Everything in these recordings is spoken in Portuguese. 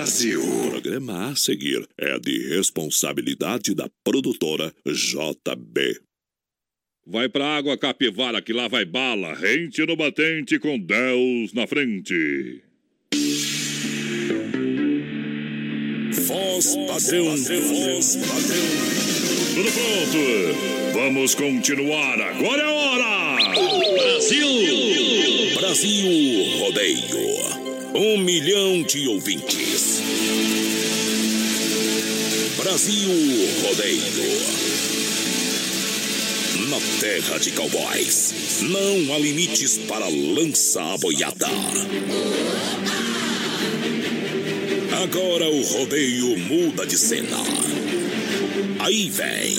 Brasil. O programa a seguir é de responsabilidade da produtora JB. Vai pra água capivara que lá vai bala, rente no batente com Deus na frente. Voz padrão, voz padrão. Tudo pronto? Vamos continuar, agora é a hora! Brasil! Brasil Rodeio. Um milhão de ouvintes. Brasil Rodeio. Na terra de cowboys, não há limites para lança a boiada. Agora o rodeio muda de cena. Aí vem.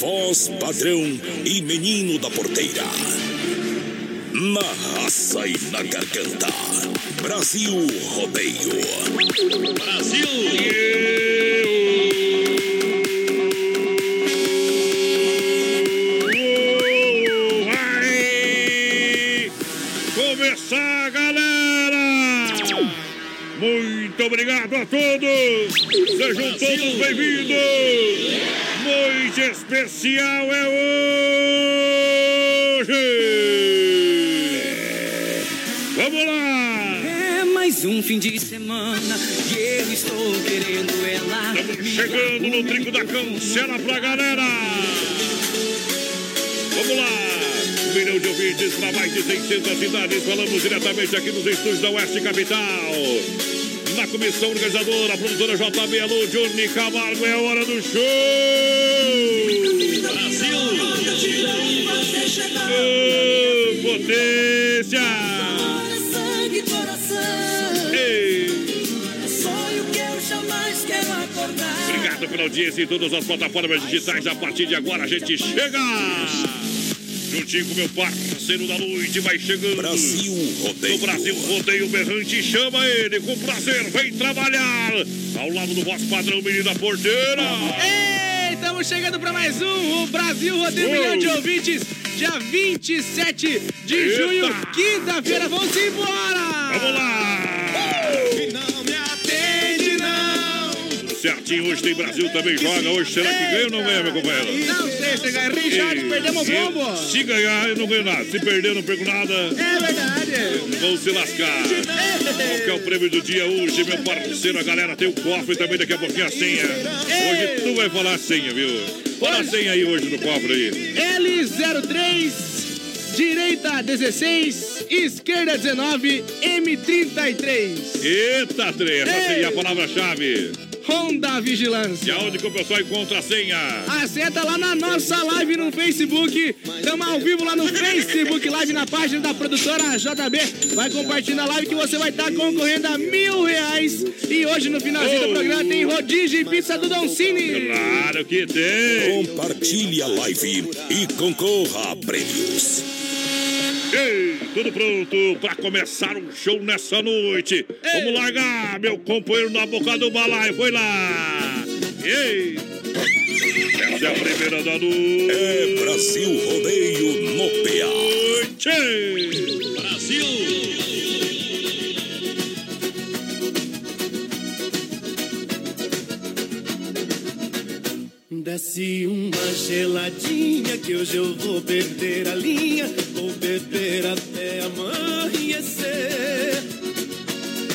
Voz padrão e menino da porteira. Na raça e na garganta. Brasil Rodeio. Vai começar, galera! Muito obrigado a todos! Sejam todos bem-vindos! Noite especial é hoje! Mais um fim de semana e eu estou querendo ela. Estamos chegando no trinco da cancela pra galera! Vamos lá! Milhão de ouvintes para mais de 600 cidades. Falamos diretamente aqui nos estúdios da Oeste Capital. Na comissão organizadora, a produtora JB Alô, Johnny Camargo, é hora do show! Brasil! Ô, potência! Obrigado pela audiência em todas as plataformas digitais. A partir de agora a gente chega! Juntinho com meu parceiro da noite, vai chegando. Brasil No Rodeio. Brasil Rodeio Berrante, chama ele com prazer, vem trabalhar. Ao lado do vosso padrão, menino da porteira. Ei, estamos chegando para mais um, o Brasil Rodeio. Milhão de Ouvintes, dia 27 de Eita. junho, quinta-feira, vamos embora! Vamos lá! Certinho, hoje tem Brasil também joga. Hoje será que ganha ou não ganha, meu companheiro? Não sei se ganha Richard, E- perdemos o bombo! Se ganhar, eu não ganho nada. Se perder, eu não perco nada. É verdade! Vão se lascar. Qual que é o prêmio do dia hoje, meu parceiro? A galera tem o cofre também, daqui a pouquinho a senha. Hoje tu vai falar a senha, viu? Fala a senha aí hoje no cofre aí. L03, direita 16, esquerda 19, M33. Eita, Ei. seria a palavra-chave. Honda E Vigilância. aonde que o pessoal encontra a senha? Aceta lá na nossa live no Facebook. Estamos ao vivo lá no Facebook Live na página da produtora JB. Vai compartilhando a live que você vai estar concorrendo a mil reais. E hoje no finalzinho do Oh. programa tem rodízio e pizza do Don Cine. Claro que tem. Compartilhe a live e concorra a prêmios. Ei, tudo pronto pra começar um show nessa noite. Vamos largar, meu companheiro na boca do balaio. Foi lá. Ei. Essa é a primeira da noite. É Brasil Rodeio no PA. Brasil. Desce uma geladinha que hoje eu vou perder a linha. Até amanhecer.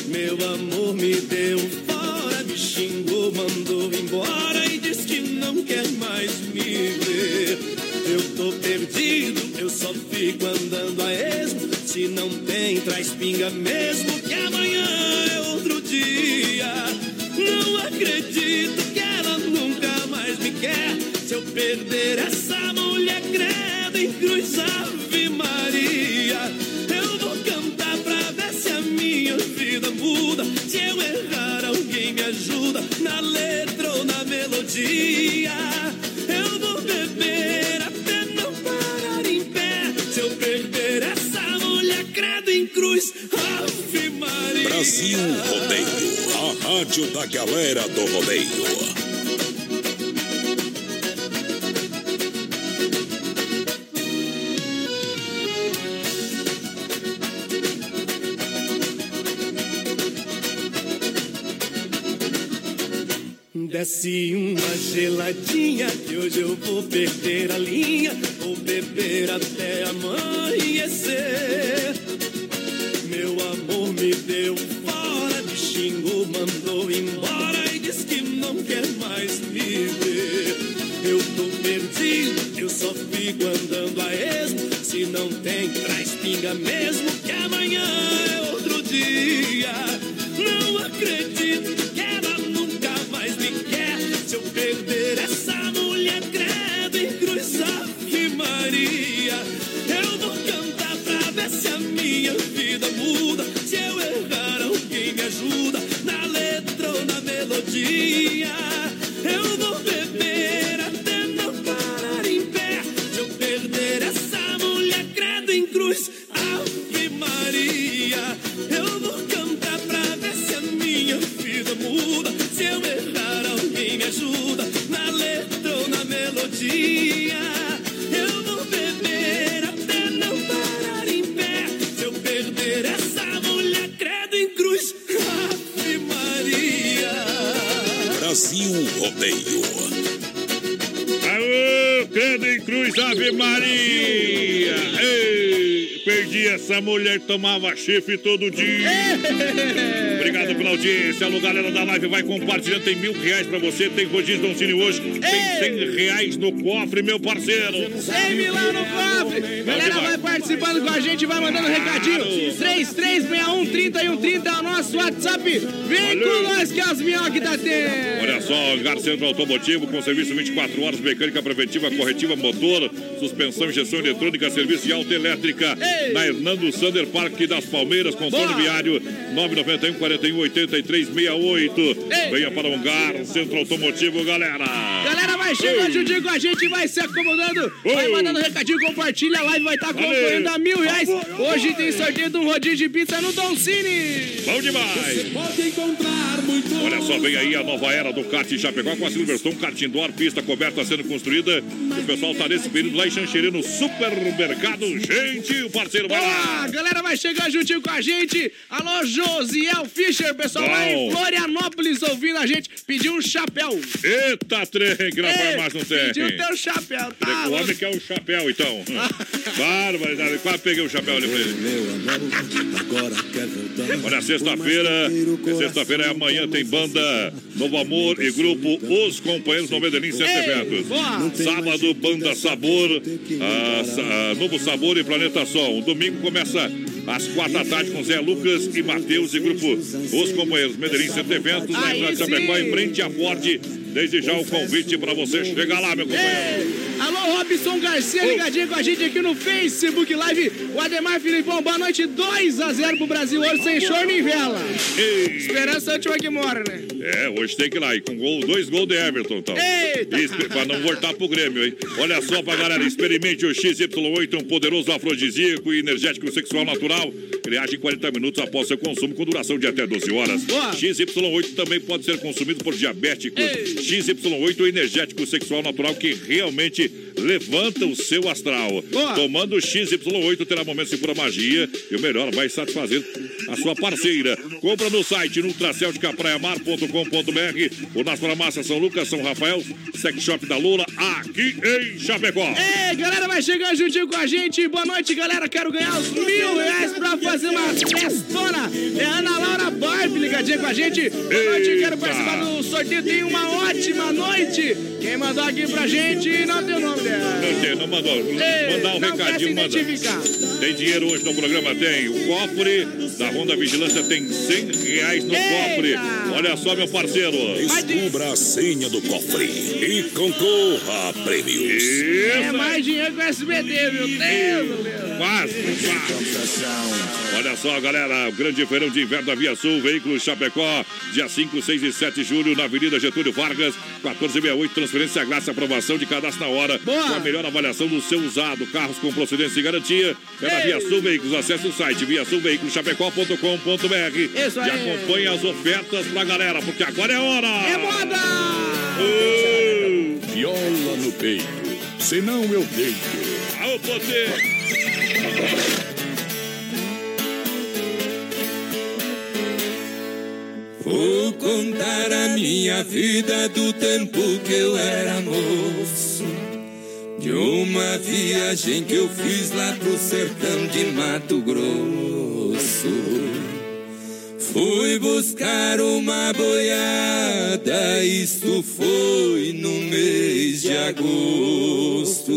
Meu amor me deu fora, me xingou, mandou embora e diz que não quer mais me ver. Eu tô perdido, eu só fico andando a esmo. Se não tem, traz pinga mesmo, que amanhã é outro dia. Não acredito que ela nunca mais me quer. Se eu perder essa mulher, credo em cruz, Brasil Rodeio, a rádio da galera do rodeio. Desce uma geladinha que hoje eu vou perder a linha, vou beber até amanhecer. Meu amor me deu mandou embora e diz que não quer mais me ver. Eu tô perdido, eu só fico andando a esmo. Se não tem, traz pinga mesmo, que amanhã é outro dia. Não acredito que ela nunca mais me quer. Se eu perder essa mulher, credo em cruz, Ave Maria. Eu vou cantar pra ver se a minha vida muda. Essa mulher, tomava chifre todo dia. Obrigado pela audiência. Alô, galera da live, vai compartilhando. Tem mil reais pra você. Tem rodízio Don Cine hoje. Tem cem reais no cofre, meu parceiro. 100 milão no cofre. Galera, vai participando com a gente, vai mandando recadinho. 3361 3130 é o nosso WhatsApp. Vem com nós que as minhocas tá tendo. Olha só, Hangar Centro Automotivo com serviço 24 horas, mecânica preventiva, corretiva, motor, suspensão, injeção eletrônica, serviço de autoelétrica. Na Hernando Sander Parque das Palmeiras, Boa. viário 991 41 83 68. Ei. Venha para o Hangar Centro Automotivo, galera. Galera, vai chegando juntinho com a gente, vai se acomodando, vai Ô. mandando recadinho, compartilha a live, vai estar Valeu. concorrendo a mil reais. Hoje tem sorteio de um rodízio de pizza no Don Cine. Bom demais. Pode encontrar muito Olha só, vem aí a nova era do kart em Chapecó com a Silverstone Kart Indoor, pista coberta sendo construída. O pessoal tá nesse período lá em Xanxerê, no supermercado. Gente, o parceiro vai lá. Galera, vai chegando juntinho com a gente. Alô, Josiel Fischer, pessoal lá em Bom. Florianópolis ouvindo a gente. Pediu um chapéu. Eita, trem que na Ei, farmácia não tem. Pediu teu chapéu, tá? O homem quer o chapéu, então. Barbaridade. Quase peguei o chapéu ali pra ele. Meu amor, agora quer voltar. Olha, sexta-feira, sexta-feira é amanhã, tem banda Novo Amor e grupo Os Companheiros no Medellín Ei, Eventos. Sábado, Banda Sabor, sa- ah, Novo Sabor e Planeta Sol. Domingo começa às quatro da tarde com Zé Lucas e Matheus e grupo Os Companheiros Medellín Centro Eventos, na Entrada de Chapecó, em frente à Ford. Desde já o convite para você chegar lá, meu companheiro. Alô, Robson Garcia, ligadinho com a gente aqui no Facebook Live. O Ademar Filipão, boa noite. 2 a 0 pro Brasil hoje, sem choro nem vela. Ei. Esperança é a última que mora, né? É, hoje tem que ir lá. E com gol, dois gols de Everton, então. Eita! E pra não voltar pro Grêmio, hein? Olha só pra galera, experimente o XY8, um poderoso afrodisíaco e energético sexual natural. Ele age em 40 minutos após seu consumo, com duração de até 12 horas. Boa. XY8 também pode ser consumido por diabéticos. Ei. XY8 é energético sexual natural que realmente levanta o seu astral. Boa. Tomando o XY8 terá momentos de pura magia e o melhor vai satisfazer a sua parceira. Compra no site nutracelticapraiamar.com.br ou nas farmácias São Lucas, São Rafael, Sex Shop da Lula, aqui em Chapecó. Ei, galera, vai chegando juntinho com a gente. Boa noite, galera. Quero ganhar os mil reais pra fazer uma festona. É Ana Laura Barb ligadinha com a gente. Boa noite, quero Eita. participar do sorteio. Tenha uma ótima noite. Quem mandou aqui pra gente não tem o nome dela. Não, tem, não mandou. Ei, Mandar um não recadinho, manda. Tem dinheiro hoje no programa? Tem. O cofre da Ronda Vigilância tem 100 reais no Eita. cofre. Olha só, meu parceiro. Descubra a senha do cofre e concorra a prêmios. Isso, É mais dinheiro que o SBT, viu? Deus, Deus. Quase, quase. Olha só, galera, o grande feirão de inverno da Via Sul, veículos Chapecó, dia 5, 6 e 7 de julho, na Avenida Getúlio Vargas, 1468, transferência grátis, aprovação de cadastro na hora, Boa. com a melhor avaliação do seu usado, carros com procedência e garantia, é na Via Sul Veículos, acesse o site viasulveiculoschapecó.com.br e acompanhe as ofertas pra galera, porque agora é hora! É moda! Ô, Viola no peito, senão eu deito. O Vou contar a minha vida do tempo que eu era moço. De uma viagem que eu fiz lá pro sertão de Mato Grosso. Fui buscar uma boiada, isto foi no mês de agosto.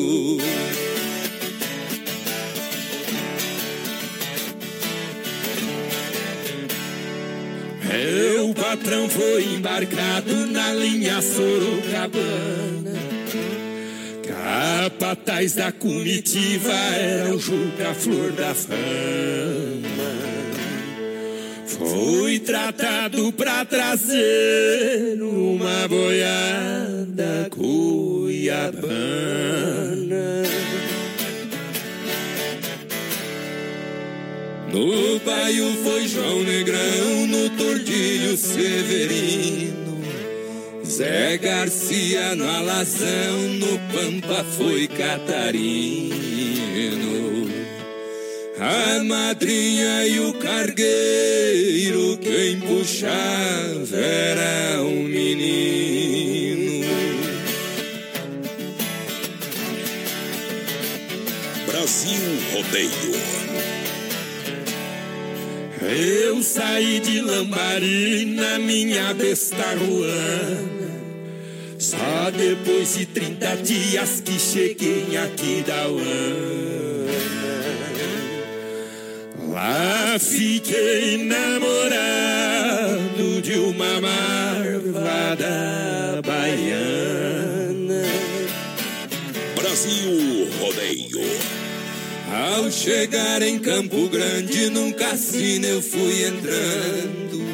Meu patrão foi embarcado na linha Sorocabana. Capataz da comitiva era o Juca Flor da Fama. Foi tratado pra trazer uma boiada cuiabana. No baio foi João Negrão, no Tordilho Severino. Zé Garcia no Alazão, no Pampa foi Catarino. A madrinha e o cargueiro, quem puxava era um menino. Brasil Rodeio. Eu saí de Lambari na minha besta ruana. Só depois de 30 dias que cheguei aqui da Uana. Lá fiquei namorado de uma marvada baiana. Brasil. Ao chegar em Campo Grande, num cassino eu fui entrando.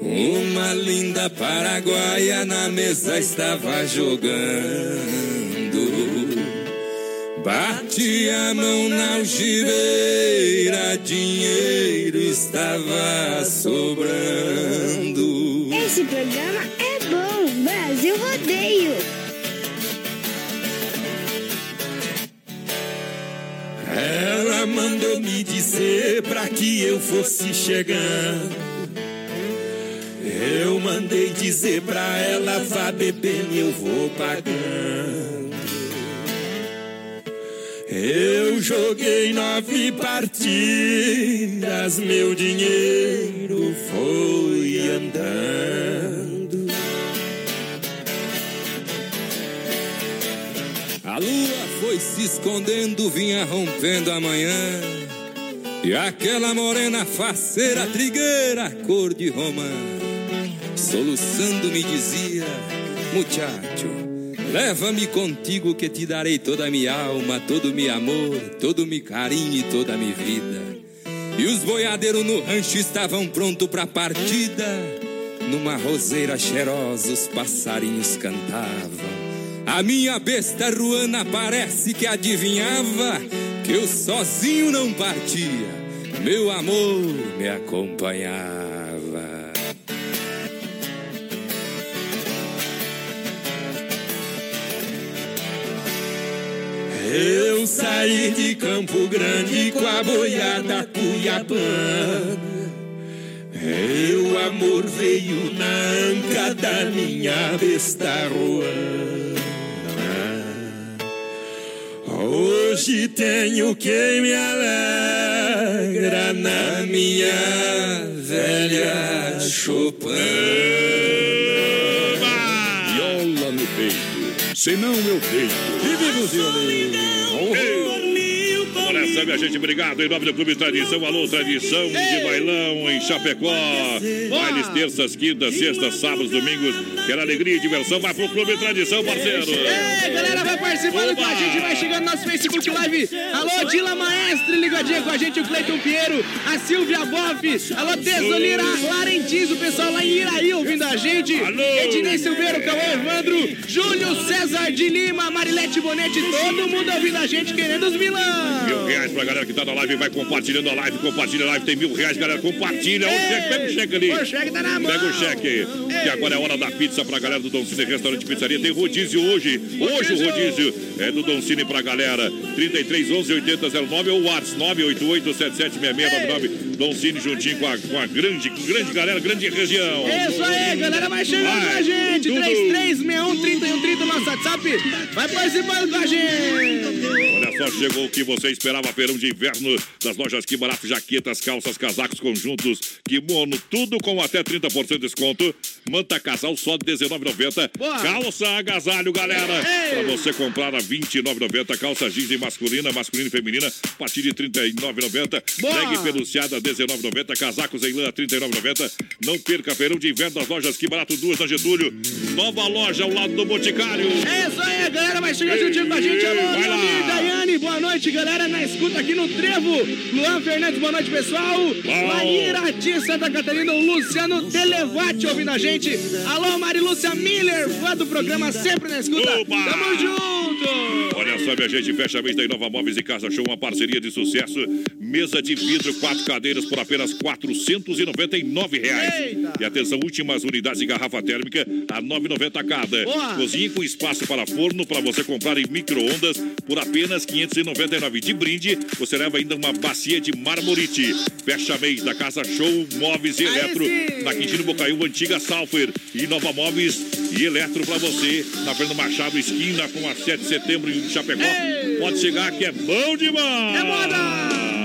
Uma linda paraguaia na mesa estava jogando. Bati a mão na algibeira, dinheiro estava sobrando. Esse programa é bom, Brasil Rodeio. Ela mandou me dizer pra que eu fosse chegando. Eu mandei dizer pra ela, vá bebendo, eu vou pagando. Eu joguei nove partidas, meu dinheiro foi andando. A lua foi se escondendo, vinha rompendo a manhã. E aquela morena faceira, trigueira, cor de romã, soluçando me dizia: Muchacho, leva-me contigo que te darei toda a minha alma, todo o meu amor, todo o meu carinho e toda a minha vida. E os boiadeiros no rancho estavam prontos pra partida. Numa roseira cheirosa os passarinhos cantavam. A minha besta ruana parece que adivinhava que eu sozinho não partia, meu amor me acompanhava. Eu saí de Campo Grande com a boiada cuiabana. Meu amor veio na anca da minha besta ruana. Hoje tenho quem me alegra na minha velha Chopin. Viola no peito, senão eu deito. E viva o violino! Olha essa, minha gente, obrigado. Em nome do Clube Tradição, alô, tradição de bailão em Chapecó. Bailes terças, quintas, sextas, sábados, domingos. Quer alegria e diversão? Vai pro Clube Tradição, parceiro. Ei, galera, vai participando com a gente, vai chegando no nosso Facebook Live. Alô, Dila Maestre, ligadinha com a gente, o Cleiton Pinheiro, a Silvia Boff, alô, Tesolira Larentins, o pessoal lá em Iraí ouvindo a gente. Alô. Ednei Silveira, Cauã Evandro, Júlio César de Lima, Marilete Bonete, todo mundo ouvindo a gente, querendo os milão. Mil reais pra galera que tá na live, vai compartilhando a live, compartilha a live, tem mil reais, galera, compartilha. O cheque, pega o cheque ali. O cheque tá na mão. Pega o cheque, que agora é hora da pizza pra galera do Don Cine Restaurante Pizzaria. Tem rodízio hoje. Hoje o rodízio é do Don Cine pra galera. 33 11 80 09 ou WhatsApp 988 776699. Dom Cine juntinho com a, com a grande, grande galera, grande região. É isso aí, galera, vai chegando com a gente. tudo. 3361-3130, nosso WhatsApp. Vai participando com a gente. Só, chegou o que você esperava, feirão de inverno das lojas Que Barato, jaquetas, calças, casacos, conjuntos, kimono, tudo com até 30% de desconto. Manta casal só de R$19,90. Boa. Calça agasalho, galera. Pra você comprar a R$29,90. Calça jeans em masculina, masculina e feminina, a partir de R$39,90. Boa. Leg peluciada, R$19,90. Casacos em lã, R$39,90. Não perca, feirão de inverno das lojas Que Barato, duas na Getúlio. Nova loja ao lado do Boticário. É isso aí, galera, vai chegando juntinho com a gente. Alô, Vai lá. amigo Boa noite, galera, na escuta aqui no Trevo. Luan Fernandes, boa noite, pessoal. Mairati, Santa Catarina, o Luciano Televati ouvindo a gente. Alô, Marilúcia Miller, fã do programa, sempre na escuta. Opa. Tamo junto. Olha só, minha gente, fecha mês da Inova Móveis e Casa Show, uma parceria de sucesso. Mesa de vidro, quatro cadeiras por apenas 499 reais. Eita. E atenção, últimas unidades de garrafa térmica a R$ 9,90 cada. Boa. Cozinha com espaço para forno para você comprar em micro-ondas por apenas 599. De brinde, você leva ainda uma bacia de marmorite. Fecha mês da Casa Show Móveis e Eletro, na Quintino Bocaiúva, antiga Salfer. E Nova Móveis e Eletro para você, na Fernando Machado, esquina com a 7 de setembro em Chapecó. Ei. Pode chegar que é bom demais! É moda!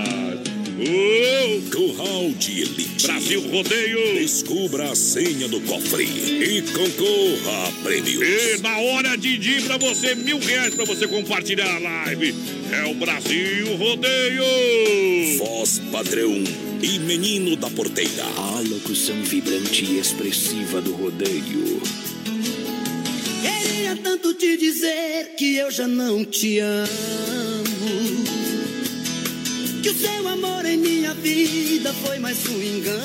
Uou! Curral de Elite. Brasil Rodeio! Descubra a senha do cofre e concorra a prêmios. E na hora de dir pra você, mil reais pra você compartilhar a live. É o Brasil Rodeio! Voz padrão e menino da porteira. A locução vibrante e expressiva do rodeio. Queria tanto te dizer que eu já não te amo. Que o seu amor em minha vida foi mais um engano.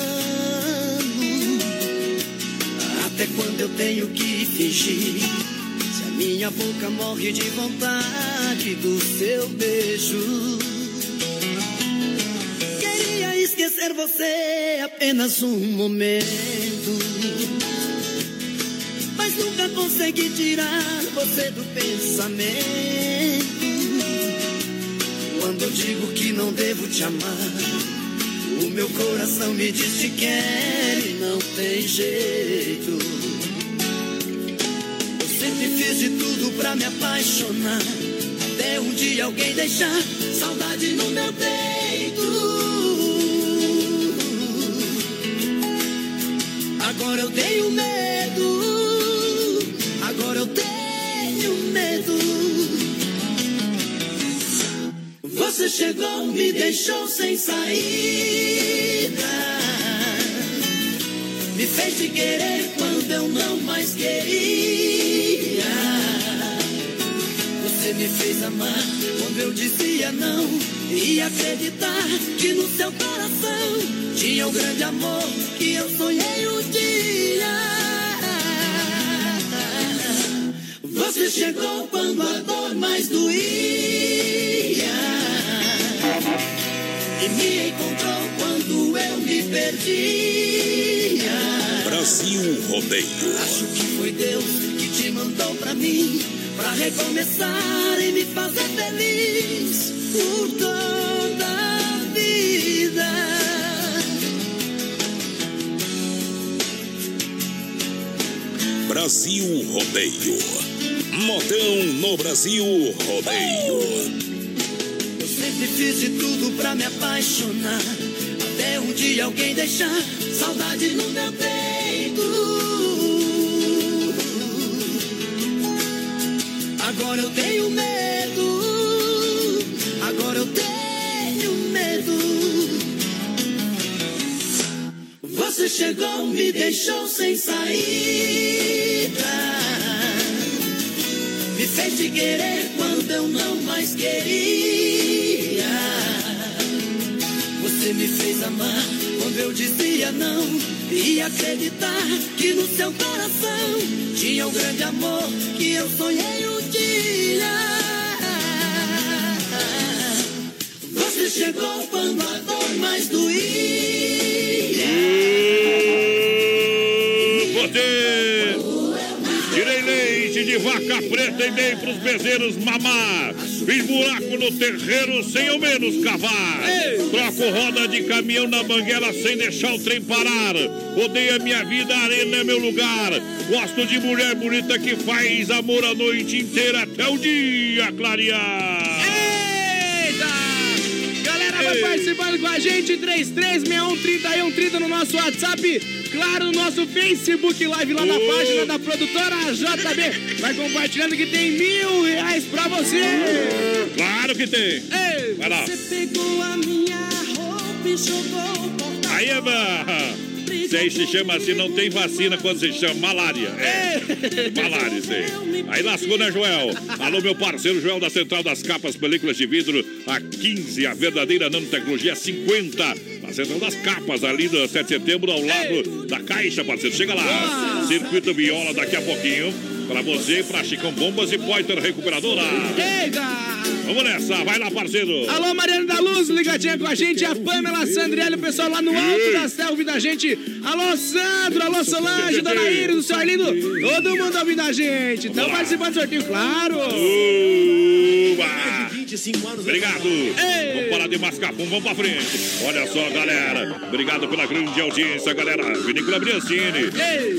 Até quando eu tenho que fingir? Se a minha boca morre de vontade do seu beijo. Queria esquecer você apenas um momento. Mas nunca consegui tirar você do pensamento. Quando digo que não devo te amar, o meu coração me diz que quer e não tem jeito. Eu sempre fiz de tudo pra me apaixonar. Até um dia alguém deixar saudade no meu peito. Agora eu tenho medo. Chegou, me deixou sem saída. Me fez te querer quando eu não mais queria. Você me fez amar quando eu dizia não. E acreditar que no seu coração tinha um grande amor que eu sonhei um dia. Você chegou quando a dor mais doía. Me encontrou quando eu me perdia. Brasil Rodeio. Acho que foi Deus que te mandou pra mim, pra recomeçar e me fazer feliz por toda a vida. Brasil Rodeio. Modão no Brasil Rodeio. Fiz de tudo pra me apaixonar. Até um dia alguém deixar saudade no meu peito. Agora eu tenho medo. Agora eu tenho medo. Você chegou, me deixou sem saída. Me fez te querer quando eu não mais queria. Você me fez amar quando eu dizia não. E acreditar que no seu coração tinha um grande amor que eu sonhei um dia. Você chegou quando a dor mais doía. Poder! Tirei leite! de vaca preta e dei pros bezerros mamar. Fiz buraco no terreiro sem ao menos cavar. Troco roda de caminhão na banguela sem deixar o trem parar. Odeio a minha vida, a arena é meu lugar. Gosto de mulher bonita que faz amor a noite inteira até o dia clarear. Participando com a gente, 3361 no nosso WhatsApp. Claro, no nosso Facebook Live lá na Oh. página da produtora JB. Vai compartilhando que tem mil reais pra você. Claro que tem. Ei! Vai lá. Você pegou a minha roupa e jogou por Aí é barra. Isso aí se chama assim, não tem vacina quando se chama malária. É, malária, isso aí. Aí lascou, né, Joel? Alô, meu parceiro Joel da Central das Capas, películas de vidro, a 15, a verdadeira nanotecnologia 50. Na Central das Capas, ali do 7 de setembro, ao lado da Caixa, parceiro. Chega lá. Circuito Viola daqui a pouquinho. Pra você e pra Chicão Bombas e Poiter Recuperadora. Eita! Vamos nessa, vai lá, parceiro. Alô, Mariana da Luz, ligadinha com a gente. A Pamela Sandriele, o pessoal lá no alto da selva ouvindo a gente. Alô, Sandro, alô, Solange, Dona Iris, do seu lindo. Todo mundo ouvindo a gente. Estão participando do sorteio, claro. Uba! Obrigado. Vamos parar de mascar vamos pra frente. Olha só, galera. Obrigado pela grande audiência, galera. Vinícola Briancini.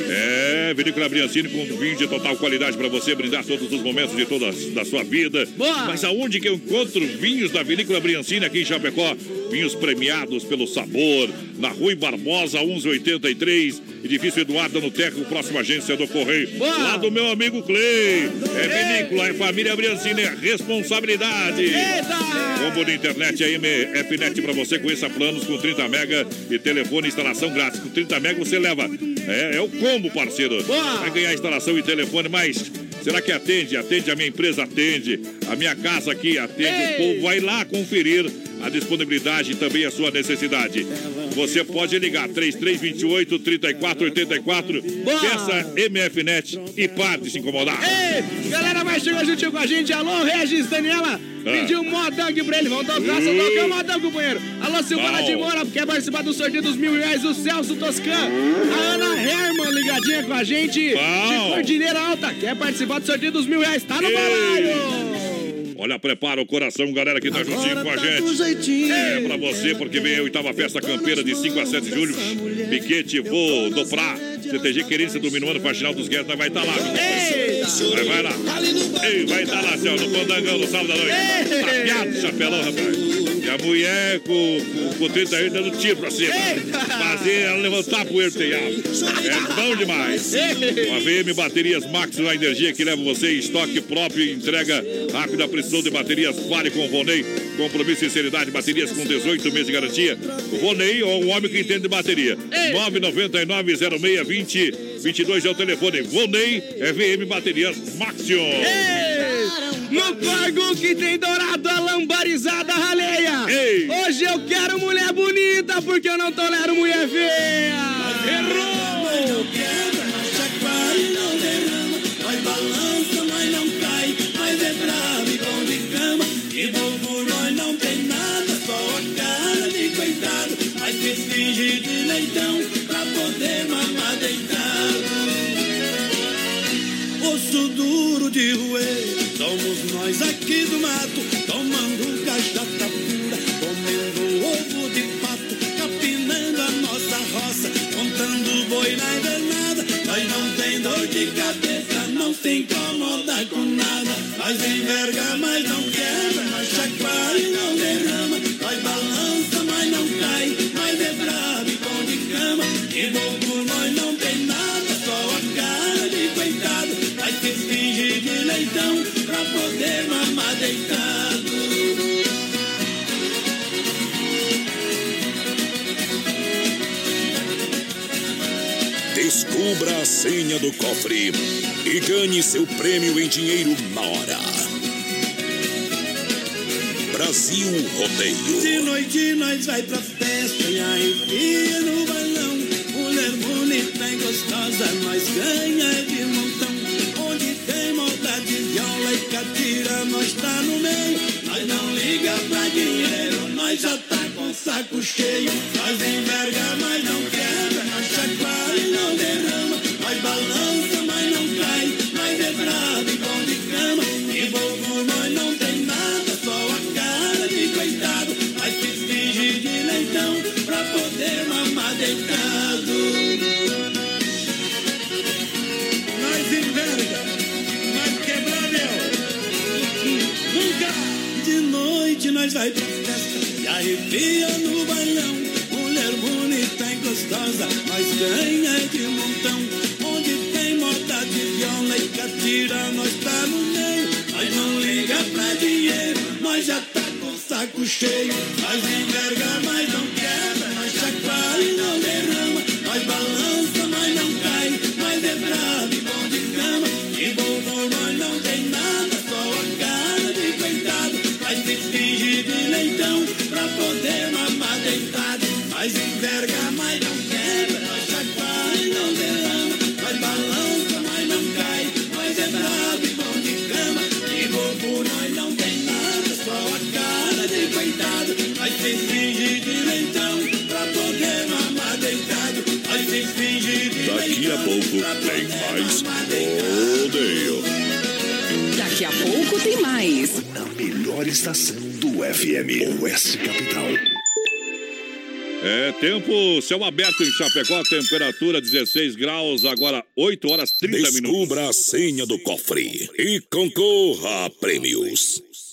É, Vinícola Briancini com vinho de total qualidade pra você brindar todos os momentos de toda da sua vida. Boa. Mas aonde que eu encontro vinhos da Vinícola Briancini aqui em Chapecó? Vinhos premiados pelo sabor. Na Rui Barbosa, 1183. Edifício Eduardo no Teco, próxima agência do Correio. Boa. Lá do meu amigo Clay. É vinícola, é família Briancini, é responsabilidade. Eita! Combo de internet, a MFNet pra você. Conheça planos com 30 mega e telefone instalação grátis. Com 30 mega você leva. É, é o combo, parceiro. Boa. Vai ganhar instalação e telefone, mas será que atende? Atende a minha empresa, atende. A minha casa aqui atende. Ei. O povo vai lá conferir a disponibilidade e também a sua necessidade. Você pode ligar 3328 3484. Boa. Peça MFNet e pare de se incomodar. Ei, galera, vai chegar juntinho com a gente. Alô, Regis, Daniela. Pediu um modão pra ele. Vamos tocar, só tocar o modão, companheiro. Alô, Silvana Bom. de Moura, quer participar do sorteio dos mil reais. O Celso Toscan. A Ana Herman, ligadinha com a gente. Bom. De Cordilheira Alta, quer participar do sorteio dos mil reais. Tá no balaio. Olha, prepara o coração, galera que tá juntinho com a tá gente. É pra você, porque vem a oitava festa campeira de 5 a 7 de julho. Piquete, vou do Prá. CTG Querência do Minuano, Faxinal dos Guedes, vai estar lá. viu? Vai, vai lá. Ei, vai estar lá, céu, no Pandangão, no sábado à noite. Tapeado, chapelão, rapaz. A mulher com, com, com 30 anos dando tiro pra cima. Fazer ela levantar a poeira do telhado. É bom demais. Uma VM Baterias Max, a energia que leva você em estoque próprio e entrega rápida precisão de baterias. Fale com o Vonei. Compromisso e sinceridade. Baterias com 18 meses de garantia. O Vonei é um homem que entende de bateria. 999 06 22 é o telefone. Vonei é VM Baterias Maxion. No Corgo que tem dourado a lambarizada raleia. Ei. Hoje eu quero mulher bonita porque eu não tolero mulher feia. Mas não quebra, não chacoalha e não derrama. Nós balança, mas não cai. Mas é bravo e bom de cama. E bom por nós não tem nada. Só a cara de coitado. Mas se finge de leitão pra poder mamar deitado. Osso duro de roer, somos nós aqui do mato, se incomoda com nada. Nós enverga, mas não quebra, nós chacoalha e não derrama. Nós balança, mas não cai, mas é bravo e bom de cama. E bom por nós não tem nada, só a cara de coitado. Mas se finge de leitão pra poder mamar deitado. Descubra a senha do cofre e ganhe seu prêmio em dinheiro na hora. Brasil De Rodeio. noite nós vai pra festa e aí enfia no balão. Mulher bonita e gostosa, nós ganha de montão. Onde tem moda de viola e catira, nós tá no meio. Nós não liga pra dinheiro, nós já tá com saco cheio. Nós enverga, mas não quebra, nós chacoalha e não derrama. Nós balança, nós vai pra festa e arrepia no bailão. Mulher bonita e gostosa, nós ganha de montão. Onde tem moda de viola e catira, nós tá no meio. Nós não liga pra dinheiro, nós já tá com saco cheio. Nós enverga, tem mais. Na melhor estação do FM, Oeste Capital. É tempo, céu aberto em Chapecó, temperatura 16 graus, agora 8 horas 30 minutos. Descubra a senha do cofre e concorra a prêmios.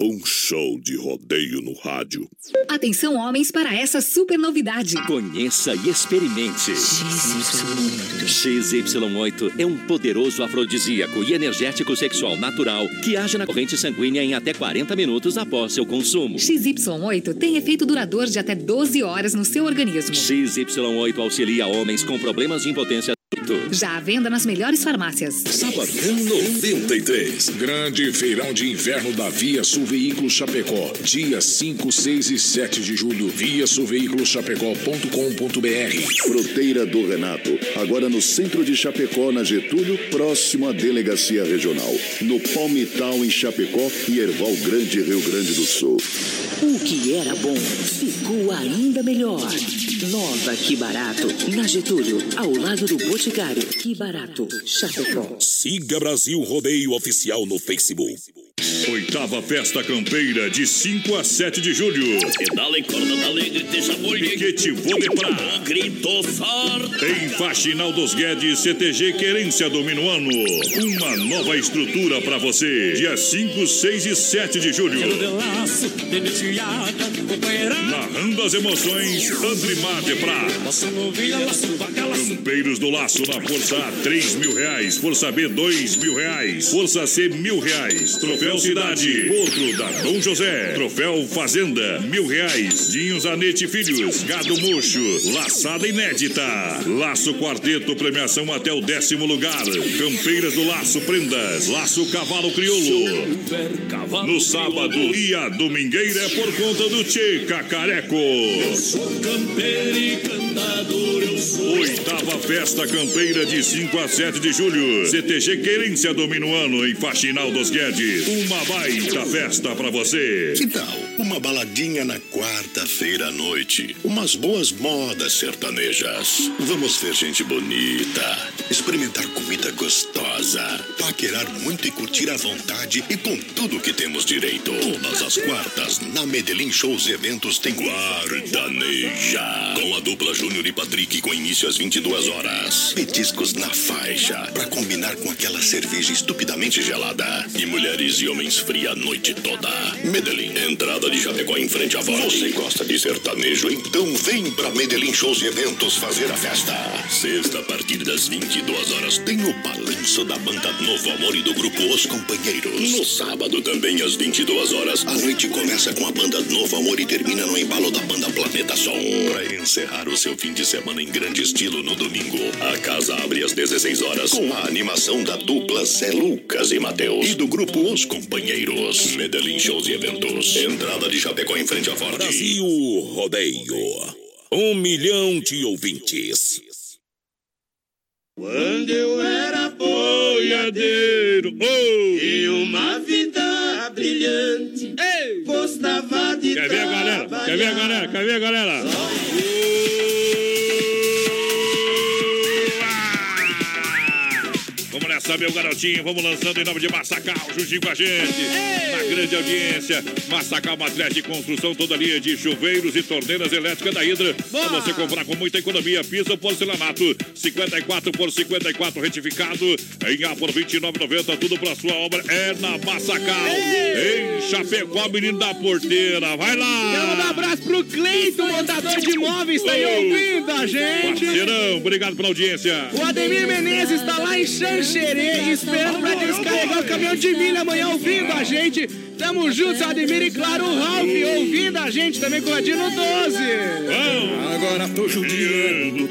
um show de rodeio no rádio. Atenção, homens, para essa super novidade. Conheça e experimente. XY8 é um poderoso afrodisíaco e energético sexual natural que age na corrente sanguínea em até 40 minutos após seu consumo. XY8 tem efeito duradouro de até 12 horas no seu organismo. XY8 auxilia homens com problemas de impotência. Já à venda nas melhores farmácias. Sabadão 93. Grande feirão de inverno da Via Sul Veículos Chapecó. Dias 5, 6 e 7 de julho. Via sulveiculoschapecó.com.br. Fruteira do Renato. Agora no centro de Chapecó, na Getúlio, próximo à delegacia regional. No Palmital, em Chapecó e Erval Grande, Rio Grande do Sul. O que era bom ficou ainda melhor. Nova Que Barato, na Getúlio, ao lado do Boticário. Que Barato, Chapecó. Siga Brasil Rodeio Oficial no Facebook. Oitava Festa Campeira, de 5 a 7 de julho. Pedala corda da alegre, deixa boi. Piquete Vou de Pra. Grito forte. Em Faxinal dos Guedes, CTG Querência do Minuano. Uma nova estrutura pra você. Dia 5, 6 e 7 de julho. Narrando as emoções, Andrimar de Pra. Campeiros do Laço na Força A, 3 mil reais. Força B, 2 mil reais. Força C, mil reais. Troféu Cidade, outro da Dom José. Troféu Fazenda, mil reais. Dinho Zanete Filhos, Gado Mocho, Laçada Inédita. Laço Quarteto, premiação até o décimo lugar. Campeiras do Laço Prendas, Laço Cavalo Crioulo. No sábado e a domingueira é por conta do Tchê Cacareco. Campeiro e cantador eu sou. Oitava Festa Campeira de 5 a 7 de julho. CTG Querência do Minuano em Faxinal dos Guedes. Uma baita festa pra você. Que tal uma baladinha na quarta-feira à noite? Umas boas modas sertanejas. Vamos ver gente bonita, experimentar comida gostosa, paquerar muito e curtir à vontade e com tudo que temos direito. Todas as quartas, na Medellín Shows Eventos tem Guardaneja. Com a dupla Júnior e Patrick com início às 22 horas. Petiscos na faixa, pra combinar com aquela cerveja estupidamente gelada. E mulheres e homens fria a noite toda. Medellín, entrada de Chapecó em frente à voz. Você gosta de sertanejo? Então vem pra Medellín Shows e Eventos fazer a festa. Sexta, a partir das 22 horas, tem o balanço da banda Novo Amor e do grupo Os Companheiros. No sábado, também às 22 horas, a noite começa com a banda Novo Amor e termina no embalo da banda Planeta Som. Pra encerrar o seu fim de semana em grande estilo no domingo. A casa abre às 16 horas com a animação da dupla Zé Lucas e Matheus. E do grupo Os Companheiros. Medellín Shows e Eventos. Entrada de Chapecó em frente à Ford. Brasil Rodeio. Um milhão de ouvintes. Quando eu era boiadeiro oh! e uma vida brilhante, Ei! gostava de Quer ver a galera? Quer ver a galera? Quer ver a galera? Meu garotinho. Vamos lançando em nome de Massacal, juntinho com a gente. Na grande audiência. Massacal Matriz de Construção, toda linha de chuveiros e torneiras elétricas da Hidra. Pra você comprar com muita economia. Piso porcelanato, 54 por 54 retificado. Em A por 29,90. Tudo pra sua obra é na Massacal. Em Chapecó, menino da porteira. Vai lá. Quero mandar um abraço pro Cleiton, montador de imóveis, tá aí ouvindo a gente. Parceirão, obrigado pela audiência. O Ademir Menezes está lá em Xanxerê, esperando pra descarregar o caminhão de milho amanhã, ouvindo a gente. Tamo juntos, Ademir, e claro, o Ralf, ouvindo a gente também com o Ladino 12. Agora tô judiando.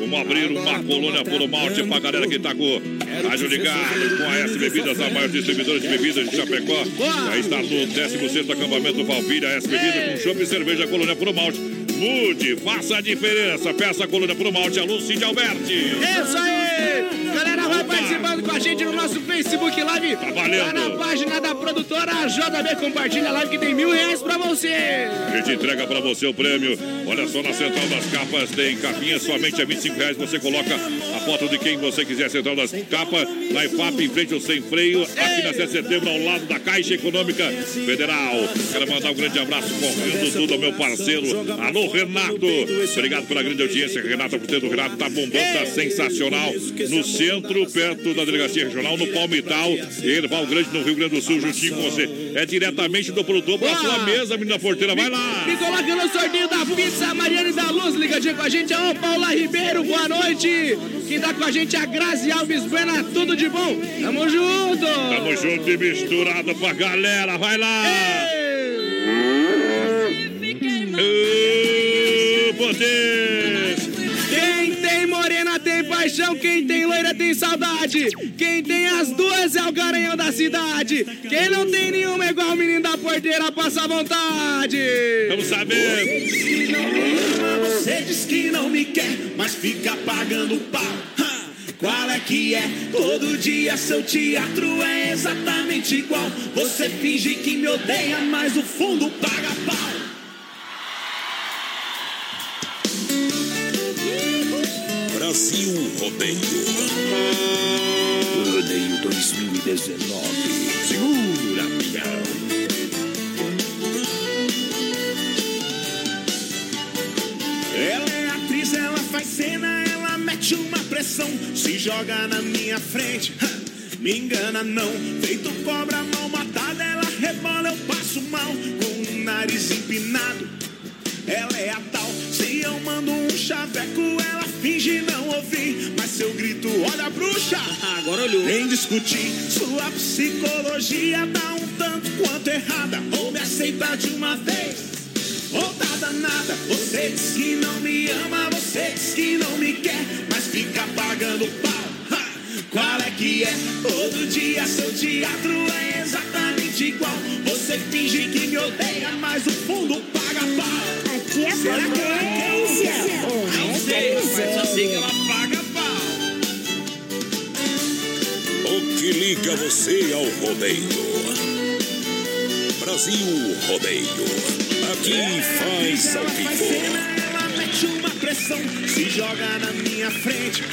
Vamos abrir uma colônia por malte pra galera que tá com rádio ligado com a S Bebidas, a maior distribuidora de bebidas de Chapecó. Vai estar no 16 acampamento Valpira, S Bebida com chopp e cerveja colônia por malte. Mude, faça a diferença. Peça a colônia por malte, a Lucinda Alberti. Isso aí! Galera, vai participando com a gente no nosso Facebook Live. Tá valendo. Lá na página da produtora JB. Compartilha a live que tem mil reais pra você. A gente entrega pra você o prêmio. Olha só, na Central das Capas tem capinhas somente a 25 reais. Você coloca a foto de quem você quiser. Central das Capas, na IFAP, em frente ao Sem Freio, aqui na 7 de setembro, ao lado da Caixa Econômica Federal. Quero mandar um grande abraço correndo tudo ao meu parceiro. Alô, Renato. Obrigado pela grande audiência. Renato Porteiro do Renato tá bombando, tá sensacional. No centro, perto da Delegacia Regional, no Palmital, Erval Grande, no Rio Grande do Sul, juntinho com você. É diretamente do produtor pra sua mesa, menina porteira. Vai lá. Me coloca no sorteio da pizza Mariane da Luz, ligadinha com a gente. Ô, Paula Ribeiro, boa noite. Quem tá com a gente é a Grazi Alves Buena, tudo de bom? Tamo junto. Tamo junto e misturado pra galera. Vai lá. Ô, poder. Paixão, quem tem loira tem saudade. Quem tem as duas é o garanhão da cidade. Quem não tem nenhuma é igual o menino da porteira, passa vontade. Vamos saber. Você diz que não me quer, mas fica pagando pau. Ha! Qual é que é? Todo dia seu teatro é exatamente igual. Você finge que me odeia, mas o fundo paga pau. Brasil Rodeio. Rodeio 2019. Segura, pião. Ela é atriz, ela faz cena, ela mete uma pressão, se joga na minha frente. Me engana não, feito cobra mal matada, ela rebola, eu passo mal, com o nariz empinado. Ela é a se eu mando um chaveco, ela finge não ouvir, mas se eu grito, olha a bruxa. Agora olhou. Nem discutir, sua psicologia tá um tanto quanto errada, ou me aceita de uma vez. Ou tá danada, você diz que não me ama, você diz que não me quer, mas fica pagando pau. Ha! Qual é que é? Todo dia seu teatro é exatamente igual. Você finge que me odeia, mas o fundo paga pau. Aqui é Será que ela ela paga pau. O que liga você ao rodeio? Brasil Rodeio. Aqui faz ao vivo. ela mete uma pressão, se joga na minha frente.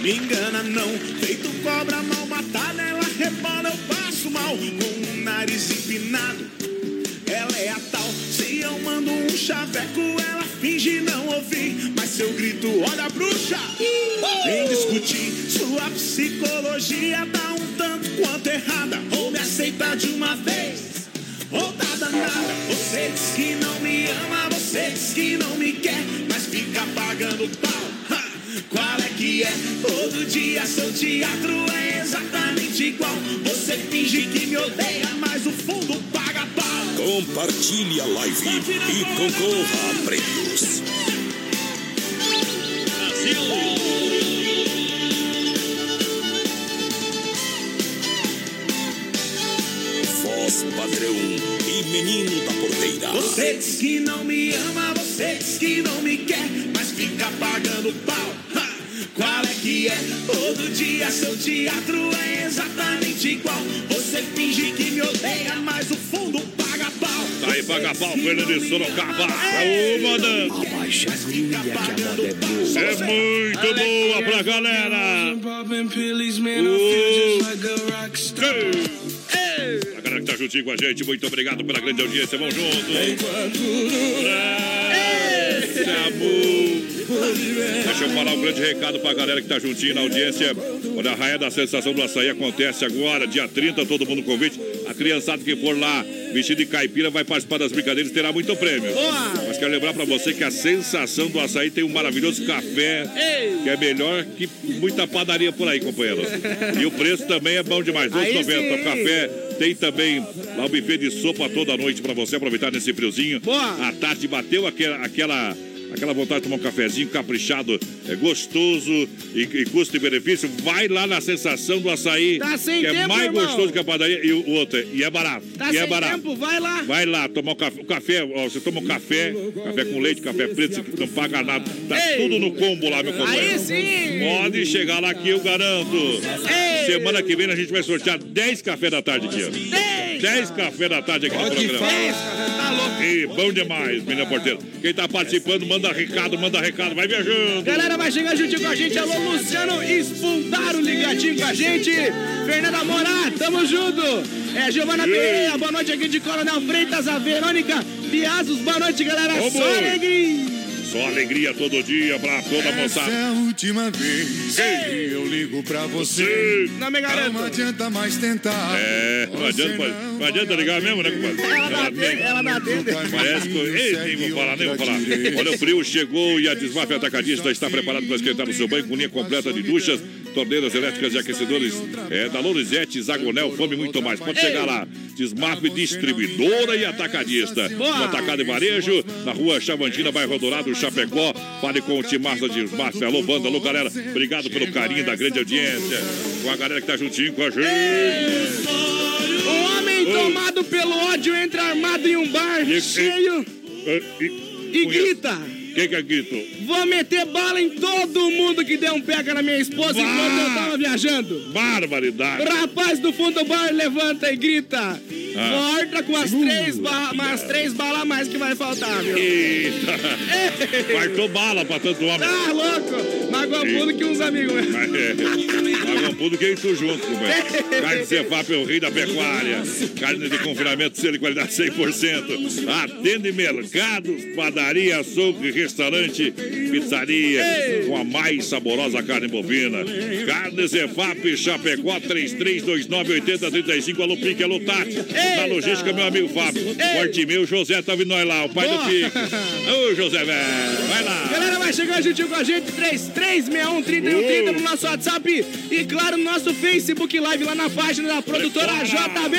Me engana não, feito cobra mal matada, ela rebola, eu passo mal, com o nariz empinado. Ela é a tal, se eu mando um chaveco, ela finge não ouvir, mas se eu grito, olha a bruxa, vem discutir. Sua psicologia tá um tanto quanto errada, ou me aceita de uma vez. Ou tá danada, você diz que não me ama, você diz que não me quer, mas fica pagando pau. Qual é que é? Todo dia seu teatro é exatamente igual. Você finge que me odeia, mas o fundo. Compartilhe a live e concorra a prêmios. Brasil! Voz padrão e menino da porteira. Você diz que não me ama, você diz que não me quer, mas fica pagando pau. Qual é que é? Todo dia seu teatro é exatamente igual. Você finge que me odeia, mas o fundo paga pau. Tá aí, paga pau, Fernando de Sorocaba. Ô, mandando. Abaixa a agulha que a moda é boa. É muito boa pra galera. A galera que tá juntinho com a gente, muito obrigado pela grande audiência. Vamos juntos. Esse amor. Deixa eu falar um grande recado pra galera que tá juntinho na audiência. Olha, a Raia da Sensação do Açaí acontece agora, dia 30, todo mundo convite. A criançada que for lá vestido de caipira vai participar das brincadeiras e terá muito prêmio. Mas quero lembrar pra você que a Sensação do Açaí tem um maravilhoso café, que é melhor que muita padaria por aí, companheiro. E o preço também é bom demais, Aí 2,90 sim. o café. Tem também lá o buffet de sopa toda noite pra você aproveitar nesse friozinho. À tarde bateu aquela, aquela, aquela vontade de tomar um cafezinho caprichado, é gostoso e, e custo e benefício. Vai lá na sensação do açaí, Tá que é tempo, mais irmão. gostoso que a padaria. E o outro, é- e é barato. Tá e é barato. tempo, vai lá. Vai lá tomar o café. O café, ó, você toma um café, café com leite, café preto, você não paga nada. Tá Ei. tudo no combo lá, meu companheiro. Aí sim. Pode chegar lá que eu garanto. Ei. Semana que vem a gente vai sortear 10 café da tarde aqui, ó. 10 café da tarde aqui no programa. Tá louco. E bom demais, menina porteira. Quem tá participando, manda recado, manda recado, vai viajando. Galera, vai chegar juntinho com a gente. Alô, Luciano Espundaro ligadinho com a gente. Fernanda Morar, tamo junto. É, Giovana Ei. Pereira, boa noite aqui de Coronel Freitas, a Verônica Piazos, boa noite, galera. Ô, Só alegria. Só alegria todo dia pra toda a Essa moçada. é a última vez que eu ligo pra você. Não me garanto. Não adianta mais tentar. É, não adianta, não, não adianta ligar mesmo, né, compadre? Ela dá atende, ela dá atende. Parece que. Ei, nem vou falar, nem vou falar. Olha, o frio chegou e a Desmafia Atacadista está preparado para esquentar o seu banho com linha completa de duchas, torneiras elétricas e aquecedores é, da Lorizete, Zagonel, Fome muito mais. Pode chegar lá. Desmaf Distribuidora e Atacadista. No Atacado e Varejo, na rua Chavantina, bairro Dourado, Chapecó. Fale com o Timassa Desmaf. Alô, banda, alô, galera. Obrigado pelo carinho da grande audiência. Com a galera que tá juntinho com a gente. O homem tomado pelo ódio entra armado em um bar E- e- cheio E, e grita. Quem que é grito? Vou meter bala em todo mundo que der um pega na minha esposa enquanto eu tava viajando. Barbaridade. Rapaz do fundo do bar levanta e grita. Ah. Volta com as três, ba umas três balas a mais que vai faltar, viu? Eita! Quartou bala pra tanto homem. Tá louco? Magoabudo que uns amigos. É. Magampudo que isso junto, companheiro. Carne Cefap é o rei da pecuária. Carne de confinamento, selo de qualidade 100%. Atende mercados, padaria, açougue, restaurante, pizzaria. Com a mais saborosa carne bovina. Carne Cefap, Chapecó, 33298035. Alô, Pique, alô, Tati. Na logística, meu amigo Fábio. Forte meu, José tá vindo nós lá, o pai do Boa. Pique. Ô, José, velho. Vai lá. Galera, vai chegar juntinho com a gente, 3361-3130 no nosso WhatsApp e, claro, no nosso Facebook Live lá na página da produtora JB.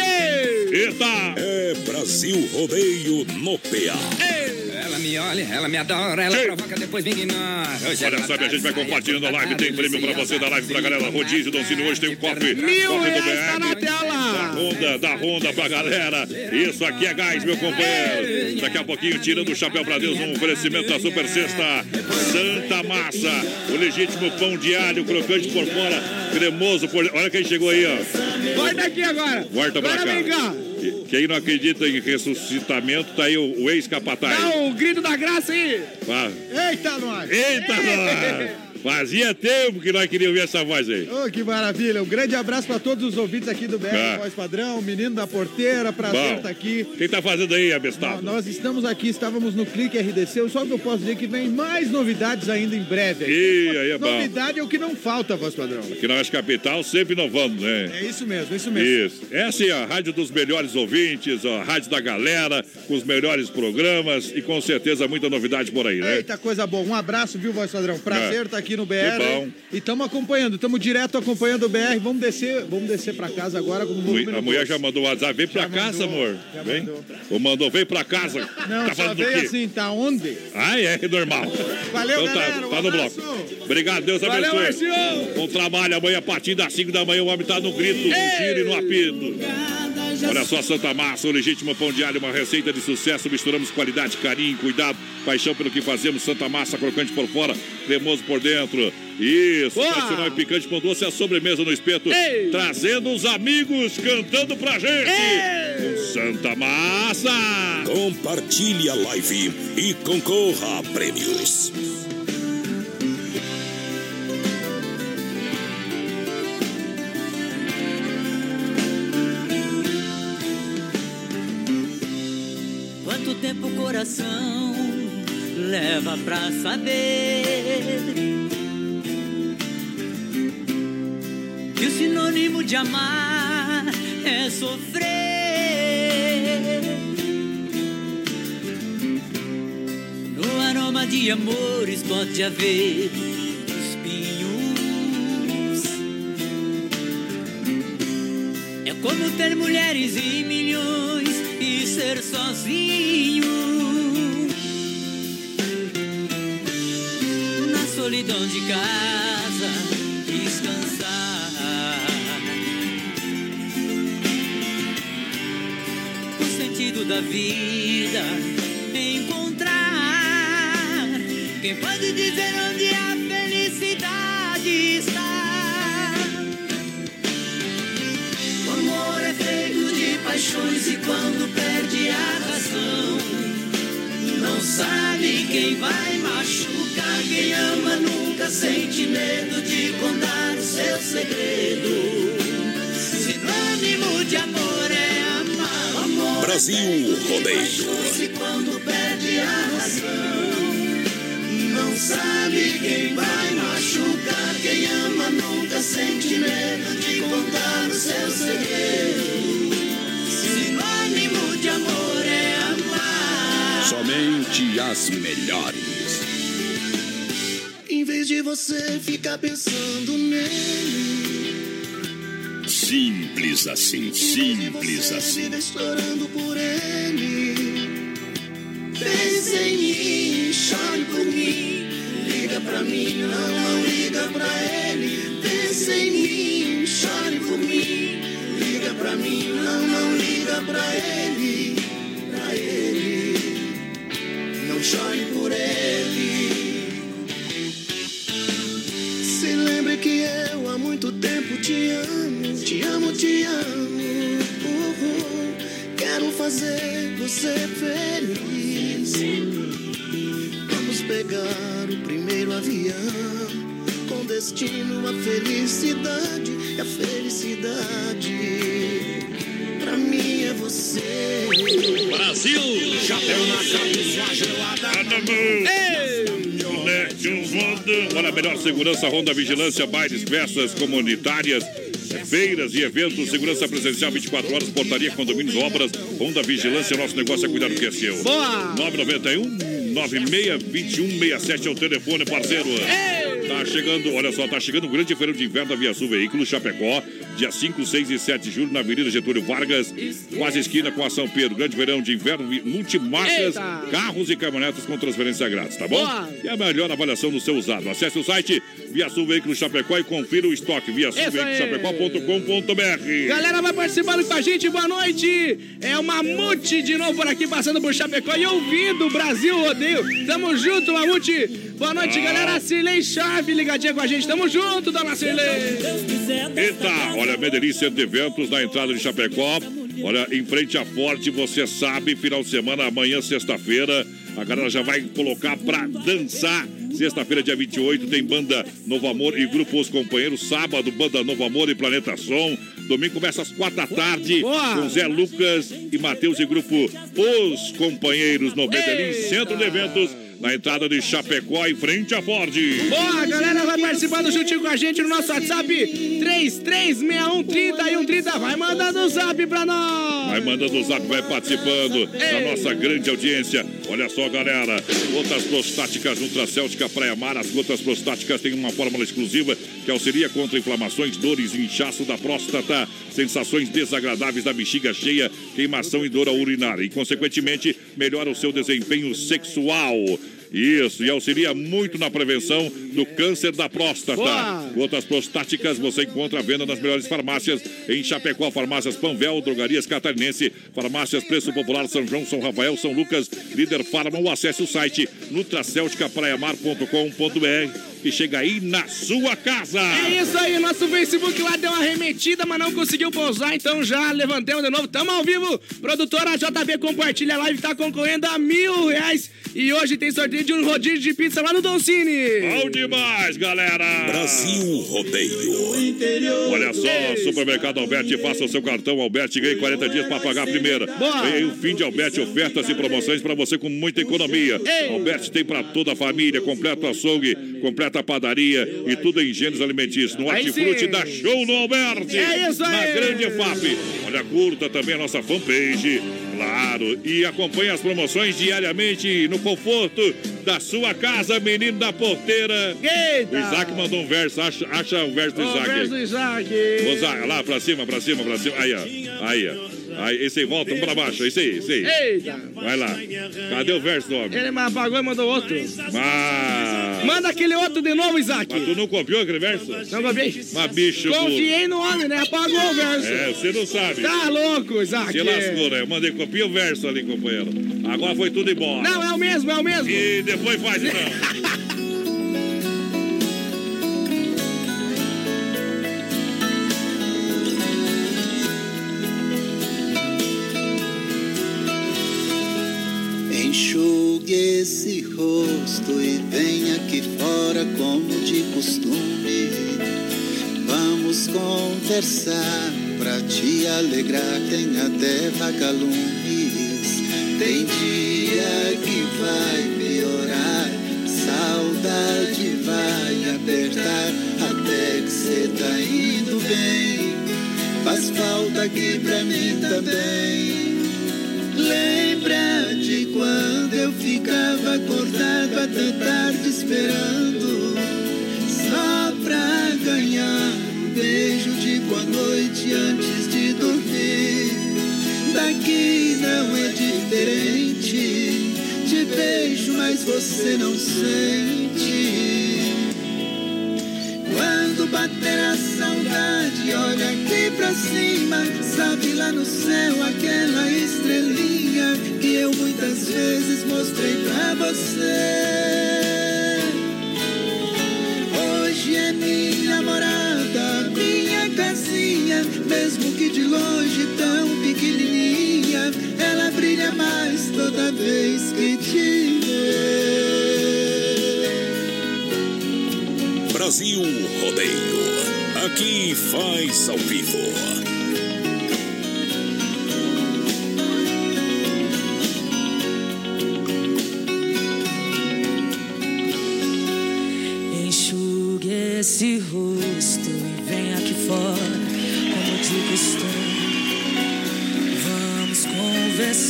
Eita! É Brasil Rodeio no PA. Ela me olha, ela me adora, ela provoca, depois me ignora. Hoje Olha, sabe, a gente vai compartilhando a live. Tem prêmio pra você da live pra galera. Rodízio, Doncini, hoje tem um cofre. Mil cofre reais tá na BR. Da tela. Honda, da Honda pra galera. Isso aqui é gás, meu companheiro. Daqui a pouquinho, tirando o chapéu pra Deus, um oferecimento da Super Sexta. Santa Massa. O legítimo pão de alho, crocante por fora, cremoso por. Olha quem chegou aí, ó. Volta aqui agora. Volta pra cá. vem cá. Quem não acredita em ressuscitamento, tá aí o, o ex-capataz. Dá o grito da graça aí. Eita, nós! Eita, nós! Fazia tempo que nós queríamos ouvir essa voz aí. Ô, que maravilha! Um grande abraço para todos os ouvintes aqui do BR Ah. Voz Padrão, menino da porteira, prazer estar aqui. Quem tá fazendo aí, abestado? Nós estamos aqui, estávamos no Clique RDC, só que eu posso dizer que vem mais novidades ainda em breve. Ih, aí é bom. Novidade é o que não falta, Voz Padrão. Aqui na Oeste Capital, sempre inovando, né? É isso mesmo, isso mesmo. Isso. Essa é a rádio dos melhores ouvintes, a rádio da galera, com os melhores programas e com certeza muita novidade por aí, né? Eita, coisa boa. Um abraço, viu, Voz Padrão? Prazer É. estar aqui no BR. E estamos acompanhando, estamos direto acompanhando o BR. Vamos descer, vamos descer para casa agora com A mulher já mandou o WhatsApp, vem pra casa, amor. Vem. Ou mandou, vem pra casa. Não, tá só veio assim, tá onde? Ah, é, é normal. Valeu, então, tá, galera, um tá no bloco. Obrigado, Deus Valeu, abençoe. Marcinho. Bom trabalho amanhã a partir das 5 da manhã. O homem tá no grito, no tiro e no apito. Olha só, Santa Massa, o legítimo pão de alho, uma receita de sucesso. Misturamos qualidade, carinho, cuidado, paixão pelo que fazemos. Santa Massa, crocante por fora, cremoso por dentro. Isso, Boa! tradicional e picante pão doce, a sobremesa no espeto. Trazendo os amigos cantando pra gente. Com Santa Massa. Compartilhe a live e concorra a prêmios. Tempo o coração leva pra saber que o sinônimo de amar é sofrer? No aroma de amores pode haver espinhos. É como ter mulheres e milhões e ser sozinho. Na solidão de casa, descansar. O sentido da vida, encontrar. Quem pode dizer onde a paixões e quando perde a razão, não sabe quem vai machucar. Quem ama nunca sente medo de contar o seu segredo. Sinônimo de amor é amar. Amor Brasil é feito de Rodeio. E quando perde a razão, não sabe quem vai machucar. Quem ama nunca sente medo de contar o seu segredo. Somente as melhores. Em vez de você ficar pensando nele, Simples assim, simples assim. viver chorando por ele. Pense em mim, chore por mim. Liga pra mim, não, não liga pra ele. Pense em mim, chore por mim. Liga pra mim, não, não liga pra ele. Chore por ele. Se lembre que eu há muito tempo te amo, te amo, te amo. Uhul. Quero fazer você feliz. Vamos pegar o primeiro avião com destino à felicidade. E a felicidade pra mim é você. Brasil! Chapéu na cabeça, um. Olha, a melhor segurança, Honda Vigilância, bailes, festas comunitárias, feiras e eventos, segurança presencial 24 horas, portaria, condomínios, obras, Honda Vigilância, nosso negócio é cuidar do que é seu. Boa! 991 962167 é o telefone, parceiro. Tá chegando, olha só, tá chegando o grande feirão de inverno da Via Sul Veículos Chapecó, dia 5, 6 e 7 de julho, na Avenida Getúlio Vargas, quase esquina com a São Pedro. Grande feirão de inverno, multimarcas, Eita! carros e caminhonetas com transferência grátis, tá bom? Boa! E a melhor avaliação do seu usado. Acesse o site Via Sul Veículos Chapecó e confira o estoque via sulveiculoschapecó.com.br. Galera, vai participando com a gente, boa noite. É o Mamute de novo por aqui, passando por Chapecó e ouvindo o Brasil Rodeio. Tamo junto, Mamute. Boa noite, Ah. galera. Cirlei Chave ligadinha com a gente. Tamo junto, dona Cirlei. Eita, olha, Medellín Centro de Eventos na entrada de Chapecó. Olha, em frente à Forte, você sabe, final de semana, amanhã, sexta-feira, a galera já vai colocar pra dançar. Sexta-feira, dia 28, tem banda Novo Amor e Grupo Os Companheiros. Sábado, banda Novo Amor e Planeta Som. Domingo começa às quatro da tarde com Zé Lucas e Matheus e Grupo Os Companheiros no Medellín Centro de Eventos. Na entrada de Chapecó, em frente à Ford. Boa, galera, vai participando juntinho com a gente no nosso WhatsApp 336130 e 130. Vai mandando o zap pra nós. Vai mandando o zap, vai participando da nossa grande audiência. Olha só, galera. Gotas prostáticas Nutracéltica Praia Mar. As gotas prostáticas têm uma fórmula exclusiva que auxilia contra inflamações, dores e inchaço da próstata, sensações desagradáveis da bexiga cheia, queimação e dor ao urinar. E, consequentemente, melhora o seu desempenho sexual. Isso, e auxilia muito na prevenção do câncer da próstata. Boa. Gotas prostáticas você encontra à venda nas melhores farmácias em Chapecó, farmácias Panvel, Drogarias Catarinense, farmácias Preço Popular São João, São Rafael, São Lucas, Líder Farma ou acesse o site nutracelticapraiamar.com.br e chega aí na sua casa. É isso aí, nosso Facebook lá deu uma remetida, mas não conseguiu pousar, então já levantamos de novo. Tamo ao vivo. Produtora JB compartilha a live, tá concorrendo a mil reais. E hoje tem sorteio de um rodízio de pizza lá no Don Cine. Bom demais, galera! Brasil Rodeio. Olha só, Supermercado Alberti, faça o seu cartão Alberti ganhe 40 dias para pagar a primeira. Boa. Vem o fim de Alberti, ofertas e promoções para você com muita economia. Alberti tem para toda a família, completo açougue, completa padaria e tudo em gêneros alimentícios. No Hortifruti dá show no Alberti. É isso aí. Na grande FAP. Olha, curta também a nossa fanpage. Claro, e acompanhe as promoções diariamente no conforto da sua casa, menino da porteira. Eita! O Isaac mandou um verso, acha, acha o verso do Isaac. aí. verso do Isaac. Isaac, lá pra cima, pra cima, pra cima. Aí, ó. Aí, ó. Aí, esse aí, volta, um pra baixo. Esse aí, esse aí. Eita! Vai lá. Cadê o verso do homem? Ele me apagou e mandou outro. Ah, Manda aquele outro de novo, Isaac. mas tu não copiou aquele verso? Não copiei? Mas bicho. Confiei no homem, né? Apagou o verso. É, você não sabe. Tá louco, Isaac. Se lascou, né? Eu mandei copia o verso ali, companheiro. Agora foi tudo embora. Não, é o mesmo, é o mesmo. E depois faz então. aqui fora como de costume. Vamos conversar pra te alegrar. Tem até vagalumes. Tem dia que vai piorar. Saudade vai apertar até que cê tá indo bem. Faz falta aqui pra mim também. Lembra de quando eu ficava acordado até tarde esperando Só pra ganhar um beijo de boa noite antes de dormir Daqui não é diferente Te beijo, mas você não sente quando bater a saudade, olha aqui pra cima. Sabe lá no céu aquela estrelinha que eu muitas vezes mostrei pra você. Mesmo que de longe tão pequenininha, ela brilha mais toda vez que te vê. Brasil Rodeio. Aqui faz ao vivo.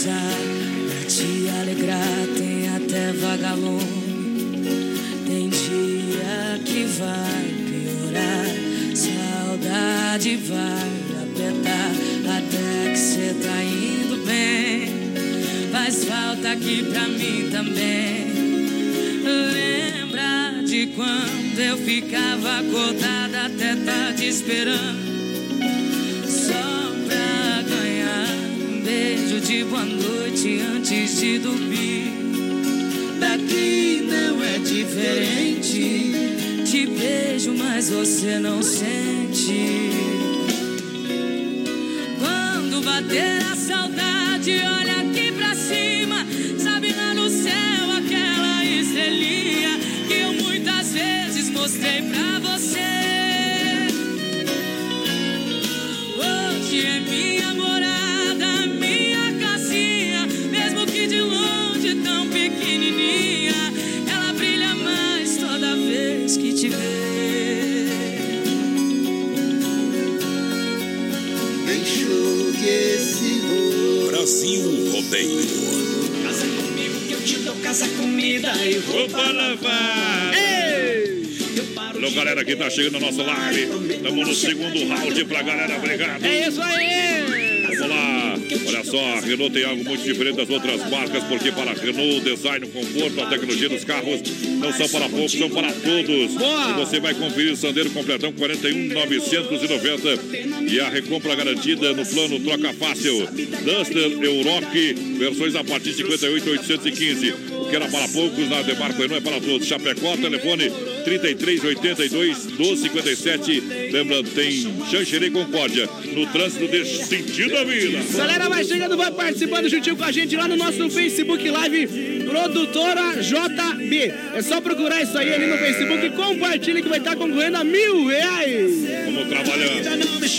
Conversar pra te alegrar. Tem até vagalume. Tem dia que vai piorar. Saudade vai apertar até que cê tá indo bem. Faz falta aqui pra mim também. Lembra de quando eu ficava acordada até tarde esperando boa noite antes de dormir. Daqui não é diferente. Te beijo, mas você não sente. Quando bater a saudade, Brasil Rodeio. Casa comigo que eu te dou casa comida e roupa lavar. Alô, galera que tá chegando na nossa live. Estamos no segundo round pra galera. Obrigado. É isso aí! Vamos lá. Olha só, a Renault tem algo muito diferente das outras marcas, porque para a Renault, o design, o conforto, a tecnologia dos carros não são para poucos, são para todos. E você vai conferir o Sandero completão 41,990 e a recompra garantida no plano Troca Fácil. Duster Europe, versões a partir de 58,815. O que era para poucos na Demarco não é para todos. Chapecó, telefone 3382 1257. Lembrando, tem Xanxerê Concórdia. No trânsito desse sentido da vida. Galera, vai chegando, vai participando juntinho com a gente lá no nosso Facebook Live, Produtora JB. É só procurar isso aí ali no Facebook e compartilha que vai estar concorrendo a mil reais. Vamos trabalhando.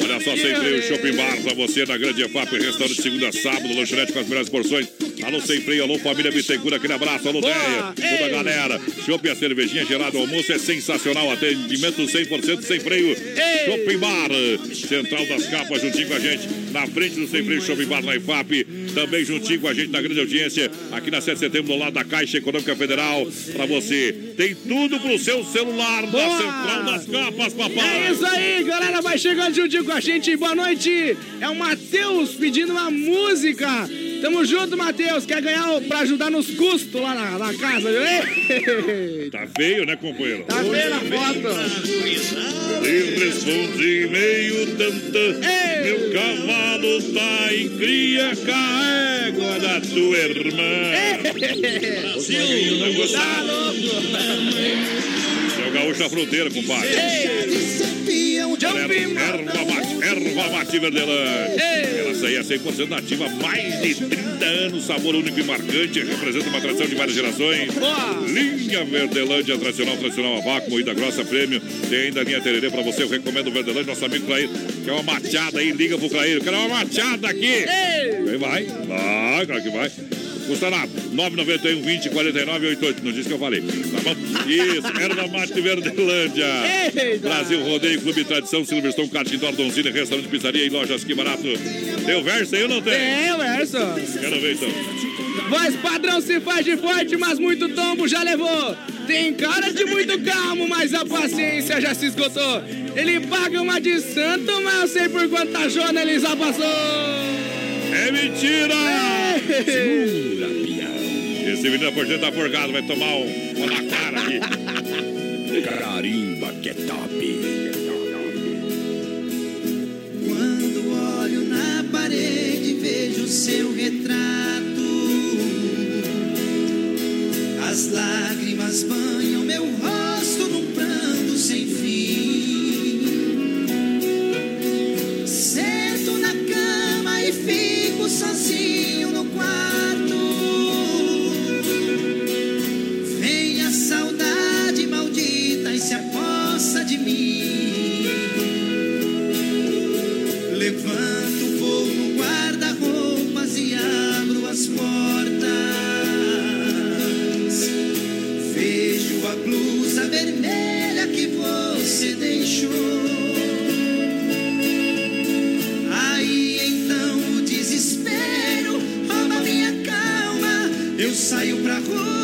Olha só, sem freio, Shopping Bar pra você na Grande EFAP, restaurante de segunda a sábado, lanchonete com as melhores porções. Alô, sem freio, alô, família Bittencourt, aquele abraço, alô, Boa. Deia, toda a galera. Shopping, a cervejinha gelada, o almoço é sensacional, atendimento 100% sem freio. Shopping Bar, Central das Capas, juntinho com a gente, na frente do Sem Freio Shopping Bar na IFAP, também juntinho com a gente na grande audiência, aqui na 7 de setembro, do lado da Caixa Econômica Federal, pra você. Tem tudo pro seu celular da Central das Capas, papai. É isso aí, galera, vai chegando juntinho com a gente. Boa noite. É o Matheus pedindo uma música. Tamo junto, Matheus. Quer ganhar o- pra ajudar nos custos lá na, na casa, viu? Ei! Tá feio, né, companheiro? Tá vendo a foto? E respondi meio tantã. Meu cavalo tá em cria, carrega da tua irmã. Brasil, Tá gostado? Seu gaúcho da fronteira, compadre. Galera, Erva mate, erva mate Verdelândia. Essa aí é 100% nativa, mais de 30 anos, sabor único e marcante, representa uma tradição de várias gerações. Linha Verdelândia, tradicional, tradicional a vácuo, moída grossa, prêmio. Tem ainda a linha Tererê pra você, eu recomendo o Verdelândia, nosso amigo Clair, que é uma machada aí, liga pro Clair, quero uma machada aqui. Aí vai, vai, claro que vai. Custa nada. 991 20 49 88. Não disse que eu falei. Tá bom? Isso, erva mate Verdelândia. Eita. Brasil Rodeio Clube Tradição, Silverstone, Indoor, Donzina, Restaurante, Pizzaria e Lojas Que Barato. Tem o verso aí ou não tem? Tem o verso. Quero ver então. Voz padrão se faz de forte, mas muito tombo já levou. Tem cara de muito calmo, mas a paciência já se esgotou. Ele paga uma de santo, mas eu sei por quanta jona ele já passou. É mentira! Esse menino por dentro tá forgado, vai tomar um, uma na cara aqui. Carimba que é top. Quando olho na parede, vejo seu retrato. As lágrimas banham meu rosto num pranto sem fim. Sozinho no quarto. Vem a saudade maldita e se aposta de mim. Levanto, vou no guarda-roupas e abro as portas. Vejo a blusa vermelha que você deixou. Eu saio pra rua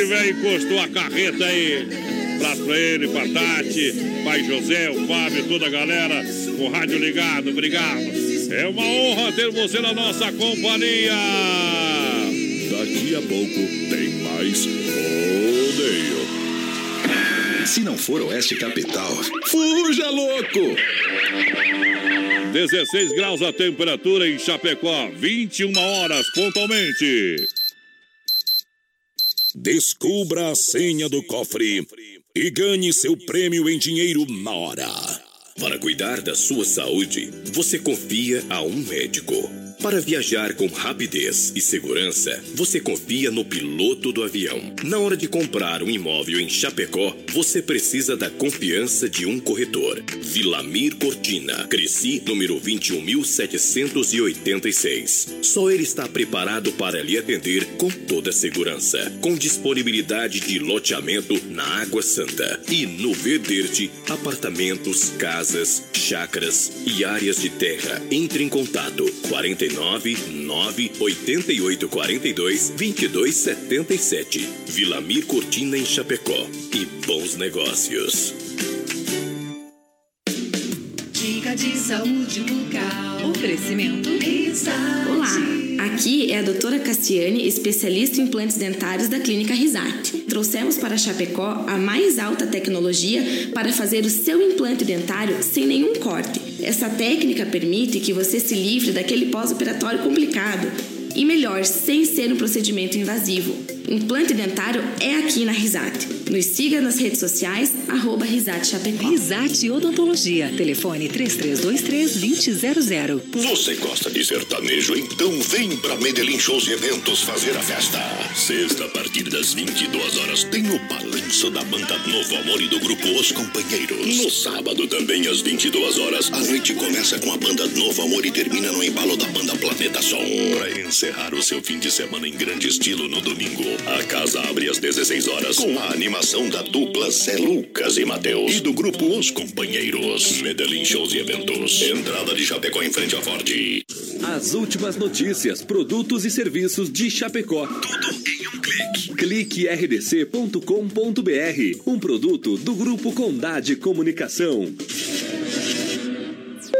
Epic, velho, encostou a carreta aí. Abraço pra ele, pra Tati, pai José, o Fábio, toda a galera. Com o rádio ligado, obrigado. É uma honra ter você na nossa companhia. Daqui a pouco tem mais rodeio. Se não for Oeste Capital, fuja louco! 16 graus a temperatura em Chapecó, 21 horas pontualmente. Descubra a senha do cofre e ganhe seu prêmio em dinheiro na hora. Para cuidar da sua saúde, você confia a um médico. Para viajar com rapidez e segurança, você confia no piloto do avião. Na hora de comprar um imóvel em Chapecó, você precisa da confiança de um corretor. Vilamir Cortina, Cresci, número 21.786. Só ele está preparado para lhe atender com toda segurança, com disponibilidade de loteamento na Água Santa e no Verderte, apartamentos, casas, chácaras e áreas de terra. Entre em contato 49 9 88 42 22 77. Vilamir Cortina em Chapecó. E bons negócios. Dica de saúde bucal. Oferecimento. Risate. Olá, aqui é a doutora Cassiane, especialista em implantes dentários da Clínica Risate. Trouxemos para Chapecó a mais alta tecnologia para fazer o seu implante dentário sem nenhum corte. Essa técnica permite que você se livre daquele pós-operatório complicado e melhor, sem ser um procedimento invasivo. Implante dentário é aqui na Risate. Nos siga nas redes sociais, arroba Risate Chapecó. Risate Odontologia. Telefone 3323-2000. Você gosta de sertanejo? Então vem pra Medellín Shows e Eventos fazer a festa. Sexta, a partir das 22 horas, tem o balanço da banda Novo Amor e do grupo Os Companheiros. No sábado, também às 22 horas, a noite começa com a banda Novo Amor e termina no embalo da banda Planeta Som. Pra encerrar o seu fim de semana em grande estilo no domingo, a casa abre às 16 horas com a animação da dupla Zé Lucas e Matheus e do grupo Os Companheiros. Medellín Shows e Eventos. Entrada de Chapecó em frente à Ford. As últimas notícias, produtos e serviços de Chapecó. Tudo em um clique. Clique rdc.com.br. Um produto do Grupo Condade Comunicação.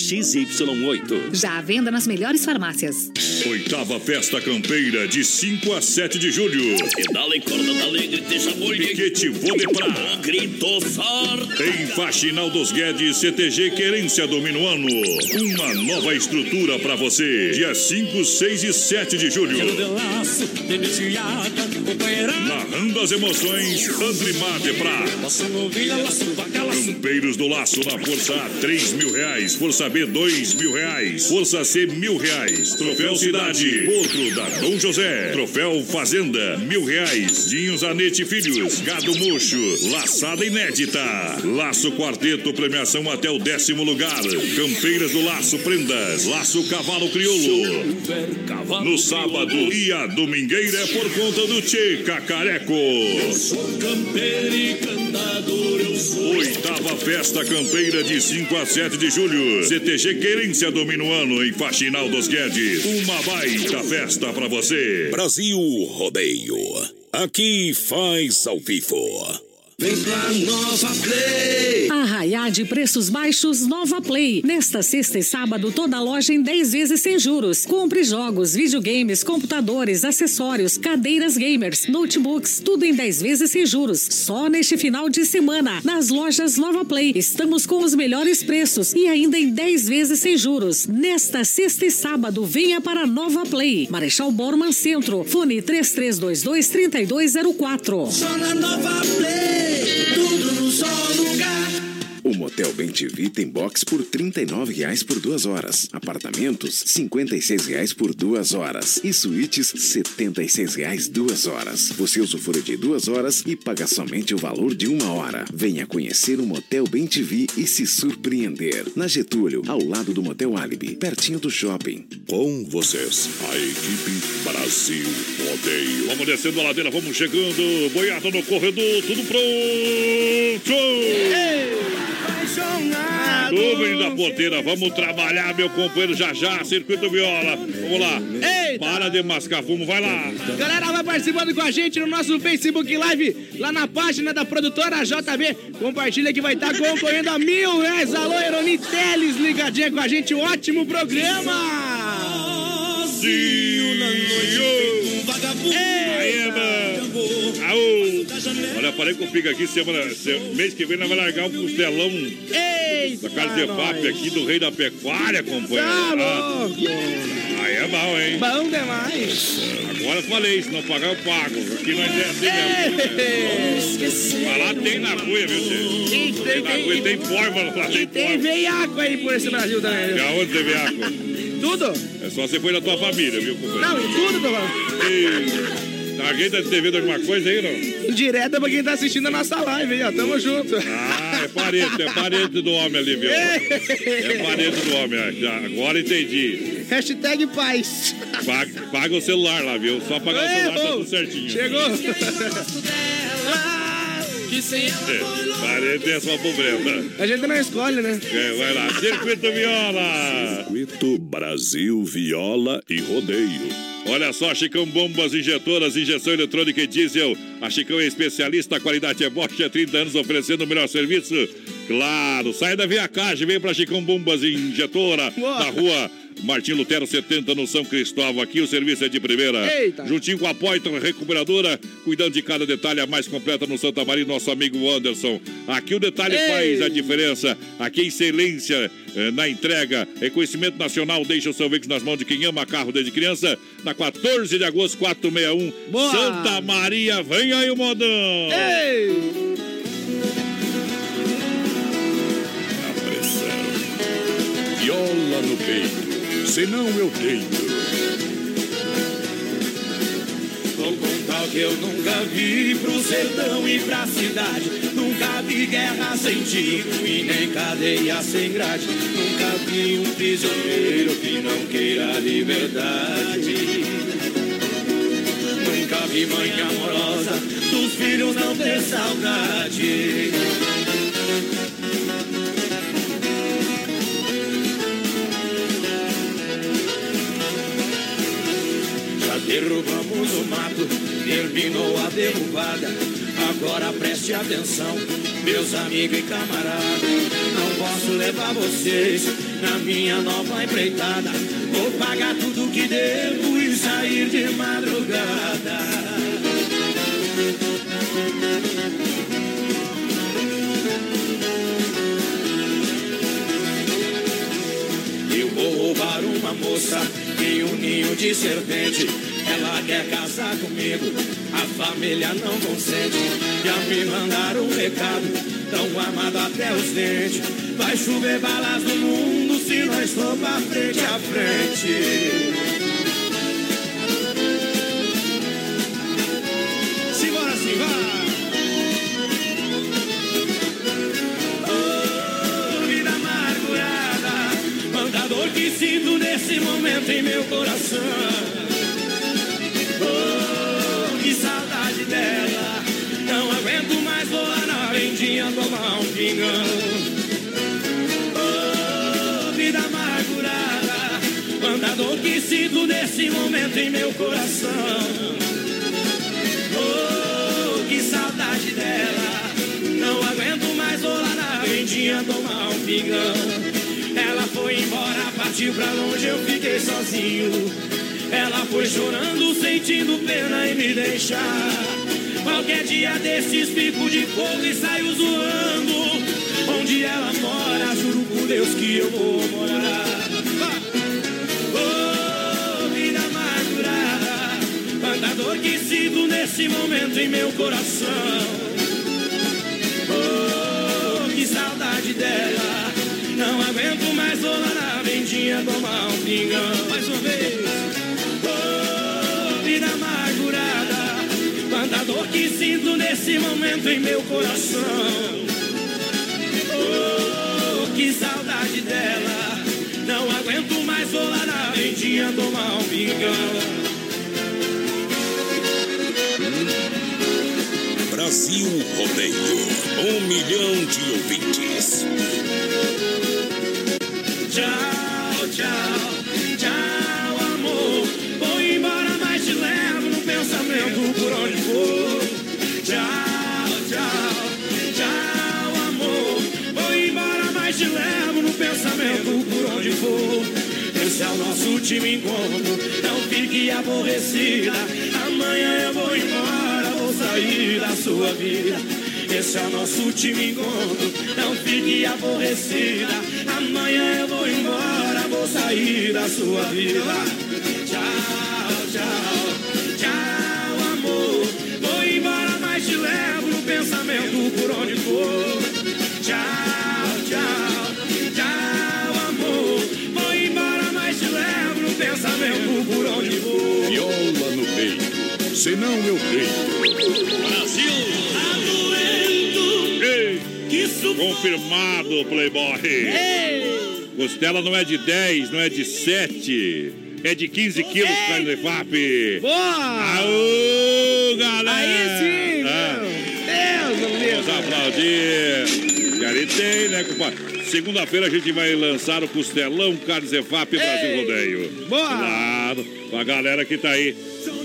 XY8. Já à venda nas melhores farmácias. Oitava Festa Campeira, de 5 a 7 de julho. Pedala corda da alegre, deixa boi. Piquete Vodepra. Grito forte. Em Faxinal dos Guedes, CTG Querência do Minuano. Uma nova estrutura para você. Dia 5, 6 e 7 de julho. Narrando as emoções, Andrimar de Prá. Campeiros do Laço na Força A, 3 mil reais. Força B, 2 mil reais. Força C, mil reais. Troféu Cidade, outro da Dom José. Troféu Fazenda, mil reais. Dinho Zanete Filhos, Gado Mocho, laçada inédita. Laço Quarteto, premiação até o décimo lugar. Campeiras do Laço Prendas, Laço Cavalo Crioulo. No sábado e a domingueira é por conta do Tchê Cacareco. Campeiro e cantador eu sou. Oitava Festa Campeira de 5 a 7 de julho. CTG Querência do Minuano em Faxinal dos Guedes. Uma baita festa pra você. Brasil Rodeio. Aqui faz ao vivo. Vem pra Nova Play. Arraiá de preços baixos Nova Play. Nesta sexta e sábado, toda a loja em 10 vezes sem juros. Compre jogos, videogames, computadores, acessórios, cadeiras gamers, notebooks, tudo em 10 vezes sem juros. Só neste final de semana. Nas lojas Nova Play. Estamos com os melhores preços e ainda em 10 vezes sem juros. Nesta sexta e sábado, venha para Nova Play. Marechal Borman Centro. Fone 3322 3204. Só na Nova Play. Tudo no só lugar. Motel Bem TV tem box por 39 reais por duas horas. Apartamentos, 56 reais por duas horas. E suítes, 76 reais duas horas. Você usufrui de duas horas e paga somente o valor de uma hora. Venha conhecer o Motel Bem TV e se surpreender. Na Getúlio, ao lado do Motel Alibi, pertinho do shopping. Com vocês, a equipe Brasil Rodeio. Vamos descendo a ladeira, vamos chegando. Boiada no corredor, tudo pronto. Nuvem da porteira, vamos trabalhar, meu companheiro, já já, circuito viola. Vamos lá. Eita. Para de mascar fumo, vai lá. Galera, vai participando com a gente no nosso Facebook Live, lá na página da produtora JB. Compartilha que vai estar concorrendo a mil reais. Alô, Eroni Teles, ligadinha com a gente. Um ótimo programa! Aí, Olha, falei com o Pica aqui, semana, se- mês que vem nós vamos largar um costelão Eita, da casa de FAP aqui do Rei da Pecuária, companheiro. Tá Ah! Aí é bom, hein? Bom demais! Agora falei, se não pagar eu pago. Aqui nós é assim mesmo. Mas lá tem na cuia, viu, gente? Tem, tem, na cuia, tem forma lá, tem Tem veiaco aí por esse Brasil também. E viu? aonde teve água? Tudo? É só você foi na tua família, viu, companheiro? Não, tudo, falando. E... Alguém tá te devendo alguma coisa aí, não? Indireta pra quem tá assistindo a nossa live aí, ó. Tamo junto. Ah, é parente, é parente do homem ali, viu? É parente do homem, já, agora entendi. Hashtag paz. Paga, paga o celular lá, viu? Só pagar o celular tá tudo certinho. Chegou. É, parente é só pobreza. A gente não escolhe, né? É, vai lá, Circuito Viola. Circuito Brasil Viola e Rodeio. Olha só, Chicão Bombas Injetoras, injeção eletrônica e diesel. A Chicão é especialista, a qualidade é Bosch, há 30 anos oferecendo o melhor serviço. Claro, sai da Via Cage, vem pra Chicão Bombas Injetora, Boa. na rua Martim Lutero 70, no São Cristóvão. Aqui o serviço é de primeira. Eita. Juntinho com a Poitra Recuperadora, cuidando de cada detalhe, a mais completa no Santa Maria, nosso amigo Anderson. Aqui o detalhe Ei. faz a diferença. Aqui excelência eh, na entrega. Reconhecimento nacional, deixa o seu veículo nas mãos de quem ama carro desde criança. Na 14 de agosto, 461, Boa. Santa Maria. Vem aí o modão. Ei! A pressão. Viola no peito, senão eu deito. Vou contar o que eu nunca vi pro sertão e pra cidade. Nunca vi guerra sem tiro e nem cadeia sem grade. Nunca vi um prisioneiro que não queira liberdade. Nunca vi mãe amorosa dos filhos não ter saudade. Derrubamos o mato, terminou a derrubada. Agora preste atenção, meus amigos e camaradas. Não posso levar vocês na minha nova empreitada. Vou pagar tudo que devo e sair de madrugada. Eu vou roubar uma moça em um ninho de serpente. Ela quer casar comigo, a família não consente. Já me mandaram um recado, tão amado até os dentes. Vai chover balas no mundo se nós for pra frente a frente. Simbora, simbora! Oh, que sinto nesse momento em meu coração. Vendinha tomar um pingão. Oh, vida amargurada, quanta dor que sinto nesse momento em meu coração. Oh, que saudade dela. Não aguento mais rolar na vendinha tomar um pingão. Ela foi embora, partiu pra longe, eu fiquei sozinho. Ela foi chorando, sentindo pena em me deixar. Qualquer dia desses de fogo e saio zoando. Onde ela mora, juro por Deus que eu vou morar. Oh, vida amargurada, quanta dor que sinto nesse momento em meu coração. Oh, que saudade dela. Não aguento mais lá na vendinha tomar um pingão. Mais uma vez. Nesse momento em meu coração. Oh, que saudade dela. Não aguento mais lá na vendinha tomar um pingão. Brasil Rodeio. Um milhão de ouvintes. Tchau, tchau, te levo no pensamento por onde for. Esse é o nosso último encontro. Não fique aborrecida. Amanhã eu vou embora, vou sair da sua vida. Esse é o nosso último encontro. Não fique aborrecida. Amanhã eu vou embora, vou sair da sua vida. Tchau, tchau, tchau, amor. Vou embora, mas te levo no pensamento por onde for. Senão eu deito. Brasil! Ei, confirmado, Playboy. Costela não é de 10, não é de 7. É de 15 quilos, carne de FAP. Boa! Aô, galera! Aí sim! Ah, Deus, meu Deus! vamos aplaudir. Garitei, né, compadre? Segunda-feira a gente vai lançar o Costelão Carnes EFAP Brasil Rodeio. Boa! Claro, a galera que tá aí.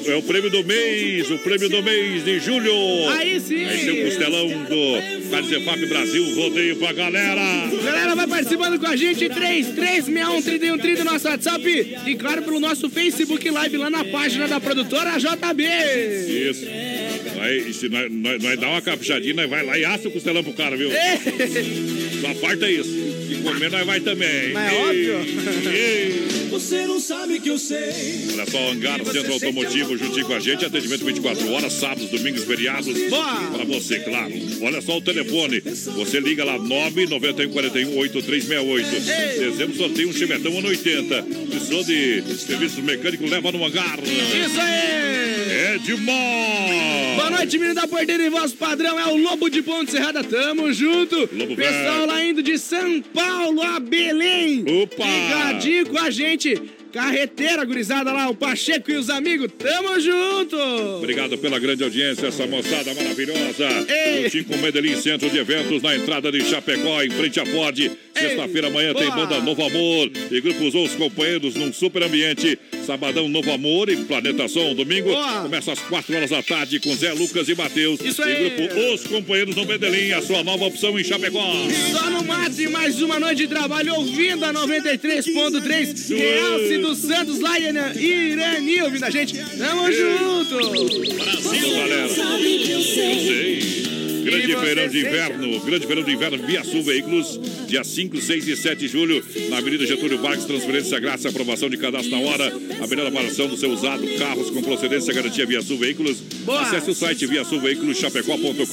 É o prêmio do mês, o prêmio do mês de julho. Aí sim! Aí tem o costelão do EFAP Brasil Rodeio pra galera. Galera, vai participando com a gente, 3361-3130, nosso WhatsApp. E claro, pelo nosso Facebook Live lá na página da produtora JB. Isso. E se nós, nós, nós dá uma caprichadinha, nós vai lá e assa o costelão pro cara, viu? Só farta isso. E comer nós vai também. Mas é óbvio. ei. Você não sabe que eu sei. Olha só, Hangar Centro Automotivo juntinho com a gente, atendimento 24 horas, sábados, domingos, feriados. Boa! Para você, claro. Olha só o telefone. Você liga lá 991 41 8368. Dezembro sorteio um Chevetão 180. Precisou de serviços mecânicos, leva no hangar. Isso aí! É demais! Boa noite, menino da porteira e voz padrão. É o Lobo de Ponte Serrada. Tamo junto. Lobo Pessoal velho. lá indo de São Paulo a Belém. Opa! Ligadinho com a gente. Carreteira gurizada lá, o Pacheco e os amigos. Tamo junto. Obrigado pela grande audiência, essa moçada maravilhosa. Ei. Juntinho com o Medellín Centro de Eventos, na entrada de Chapecó, em frente à Ford. Sexta-feira amanhã tem Boa. banda Novo Amor e grupos Os Companheiros num super ambiente. Sabadão Novo Amor e Planeta Som. Domingo Boa. começa às 4 horas da tarde com Zé Lucas e Matheus. Isso E aí. grupo Os Companheiros no Medellín, a sua nova opção em Chapecó. Só no mate, mais uma noite de trabalho ouvindo a 93.3 Realce dos Santos lá em Irani ouvindo a gente. Tamo junto. Brasil, galera. Eu sei. Grande feirão de inverno, grande feirão de inverno Via Sul Veículos, dia 5, 6 e 7 de julho, na Avenida Getúlio Vargas, transferência grátis, aprovação de cadastro na hora, a melhor avaliação do seu usado, carros com procedência, garantia Via Sul Veículos. Boa. Acesse o site viasulveiculoschapecó.com.br.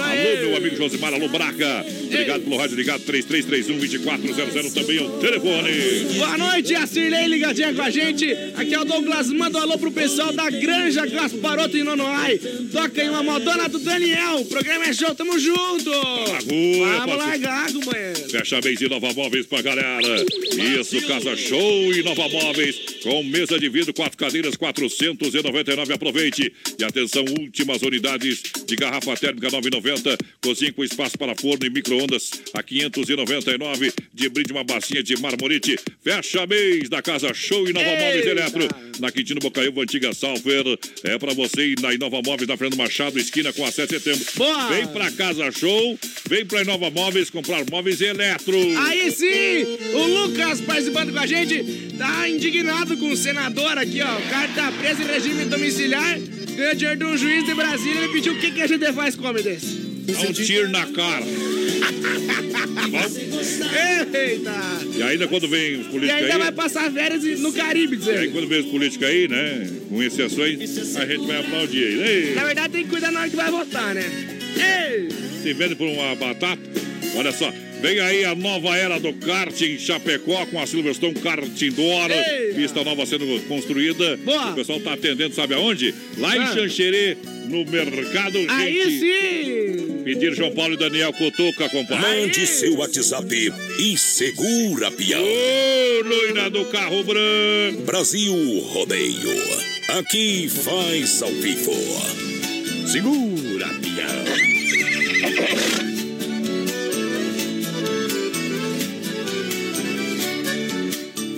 aí. Alô, meu amigo Josimar, alô, Braca. Obrigado pelo rádio ligado, 3331-2400, também é o telefone. Boa noite, a Cirlei ligadinha com a gente. Aqui é o Douglas, manda um alô pro pessoal da Granja Gasparoto em Nonoai. Toca aí uma modona do Daniel. O programa é show, tamo junto. rua, Vamos largar, companheiro. Fecha e Nova Móveis pra galera. Isso, Casa Show e Nova Móveis. Com mesa de vidro, quatro cadeiras, 499. Aproveite. E atenção, últimas unidades de garrafa térmica 9,90. Cozinha com espaço para forno e micro-ondas a 599. De brinde, uma bacia de marmorite. Fecha mês da Casa Show e Nova Móveis Eita. Eletro. Na Quintino Bocaiúva, antiga Salfer. É pra você ir na Inova Móveis, na Fernando Machado, esquina com a 7 de setembro. Boa. Vem pra Casa Show, vem pra Inova Móveis comprar móveis eletro. Aí sim, o Lucas participando com a gente, tá indignado com o senador aqui, ó. O cara tá preso em regime domiciliar, ganhou dinheiro de um juiz de Brasília, ele pediu o que, que a gente faz com homem desse. Dá um tiro na cara. Eita! E ainda quando vem os E políticos ainda vai aí, passar férias no Caribe, e aí quando vem os políticos aí, né, com exceções, a gente vai aplaudir aí. Ei, Na verdade tem que cuidar na hora que vai votar, né? Ei! se vende por uma batata, Olha só, vem aí a nova era do kart em Chapecó com a Silverstone Kart Indoor. Ei. Pista nova sendo construída. Boa. O pessoal tá atendendo, sabe aonde? Lá em Ah. Xanxerê, no mercado. Aí gente. sim! Pedir João Paulo e Daniel Cutuca, compadre. Mande seu WhatsApp e segura, peão. Ô, loira do carro branco. Brasil Rodeio. Aqui faz ao vivo. Segura, peão.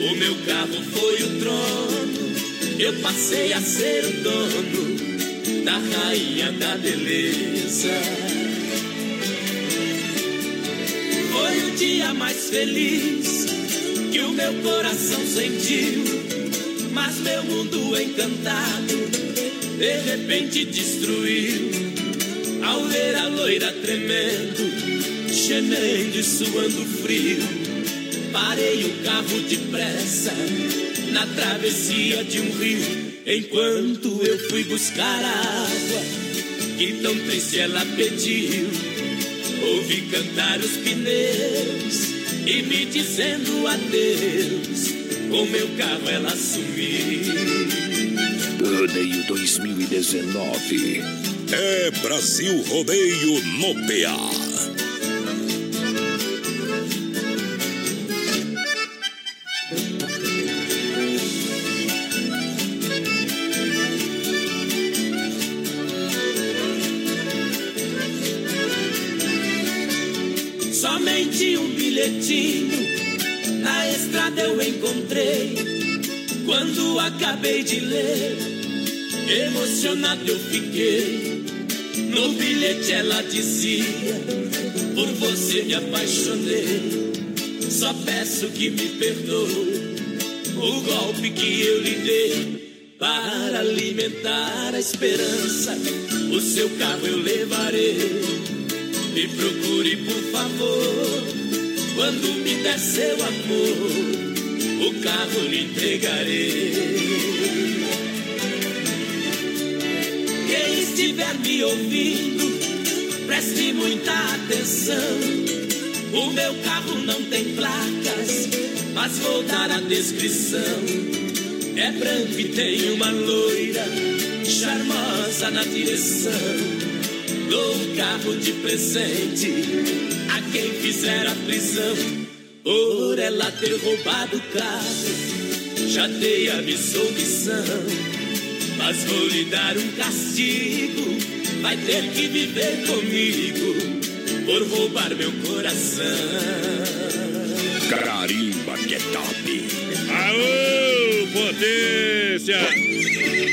O meu carro foi o trono, eu passei a ser o dono da rainha da beleza. Foi o dia mais feliz que o meu coração sentiu, mas meu mundo encantado de repente destruiu. Ao ver a loira tremendo, gemendo e suando frio. Parei o carro depressa na travessia de um rio, enquanto eu fui buscar a água que tão triste ela pediu. Ouvi cantar os pneus e me dizendo adeus. Com meu carro ela sumiu. Rodeio 2019. É Brasil Rodeio no PA. Eu encontrei. Quando acabei de ler, emocionado eu fiquei. No bilhete ela dizia: Por você me apaixonei. Só peço que me perdoe o golpe que eu lhe dei. Para alimentar a esperança, o seu carro eu levarei. Me procure, por favor. Quando me der seu amor, o carro lhe entregarei. Quem estiver me ouvindo, preste muita atenção. O meu carro não tem placas, mas vou dar a descrição. É branco e tem uma loira, charmosa na direção. Dou um carro de presente a quem fizer a prisão por ela ter roubado o carro. Já dei a missão, mas vou lhe dar um castigo. Vai ter que viver comigo por roubar meu coração. Carimba que é top. Aô, potência!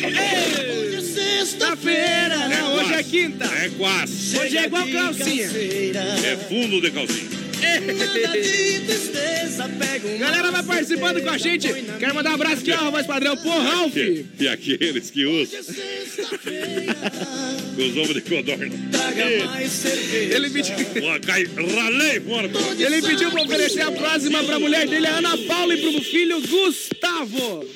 Hoje é sexta-feira. Não, hoje é quinta. É quase. Hoje é igual calcinha. É fundo de calcinha. Galera, vai participando com a gente. Quero mandar um abraço aqui, ó, voz padrão, pro Ralph. E, e aqueles que usam. Os ovos de codorna. Ele pediu, ralei ele pediu pra oferecer a próxima pra mulher dele, a Ana Paula, e pro filho Gustavo.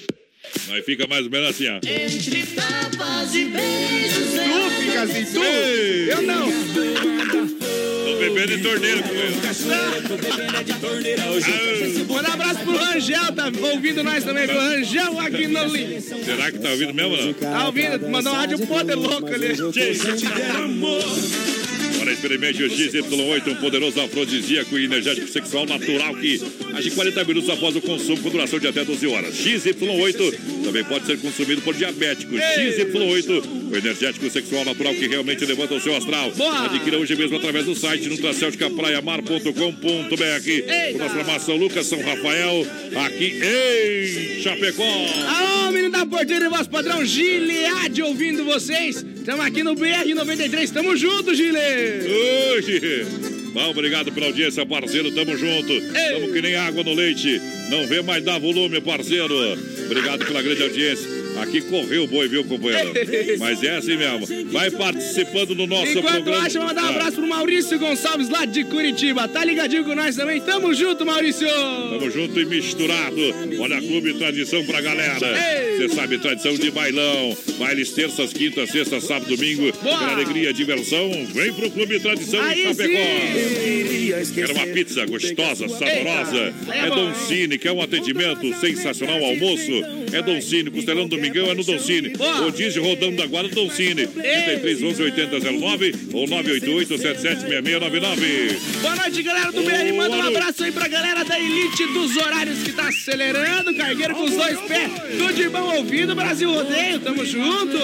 Mas fica mais ou menos assim, ó. Entre tapas e beijos Tu fica assim, tu? Eu não. Tô bebendo em torneiro com ele. Manda um abraço pro Rangel, tá ouvindo nós também, pro Rangel aqui no link. Será que tá ouvindo mesmo ou não? Tá ouvindo? Mandou um rádio poder louco ali. Agora experimente o XY8, um poderoso afrodisíaco e energético sexual natural que age em 40 minutos após o consumo com duração de até 12 horas. XY8 também pode ser consumido por diabéticos. XY8, o energético sexual natural que realmente levanta o seu astral. Adquira hoje mesmo através do site nutracelticapraiamar.com.br. Com a exclamação Lucas São Rafael, aqui em Chapecó. Alô, menino da porteira voz padrão, Gileade ouvindo vocês. Estamos aqui no BR-93, tamo junto, Gile. Hoje, Bom, obrigado pela audiência, parceiro. Tamo junto. Tamo que nem água no leite. Não vê mais dar volume, parceiro. Obrigado pela grande audiência. Aqui correu o boi, viu, companheiro? Mas é assim mesmo. Vai participando do nosso Enquanto programa. acha, mandar um Ah, abraço pro Maurício Gonçalves lá de Curitiba. Tá ligadinho com nós também? Tamo junto, Maurício! Tamo junto e misturado. Olha, Clube Tradição pra galera. Você sabe, tradição de bailão. Bailes terças, quintas, sextas, sábado, domingo. Pela alegria, diversão. Vem pro Clube Tradição Aí em Chapecó. uma pizza gostosa, saborosa? Eita, é É bom, Don Cine, que é um atendimento sensacional almoço. É Don Cine, costelão domingão é no Don Cine. Rodízio rodando da guarda Don Cine. 33 11 80 09 ou 988 776699. Boa noite, galera do BR. Manda um abraço aí pra galera da Elite dos Horários que tá acelerando. Cargueiro com os dois pés. Tudo de bom ouvido, Brasil Rodeio. Tamo junto.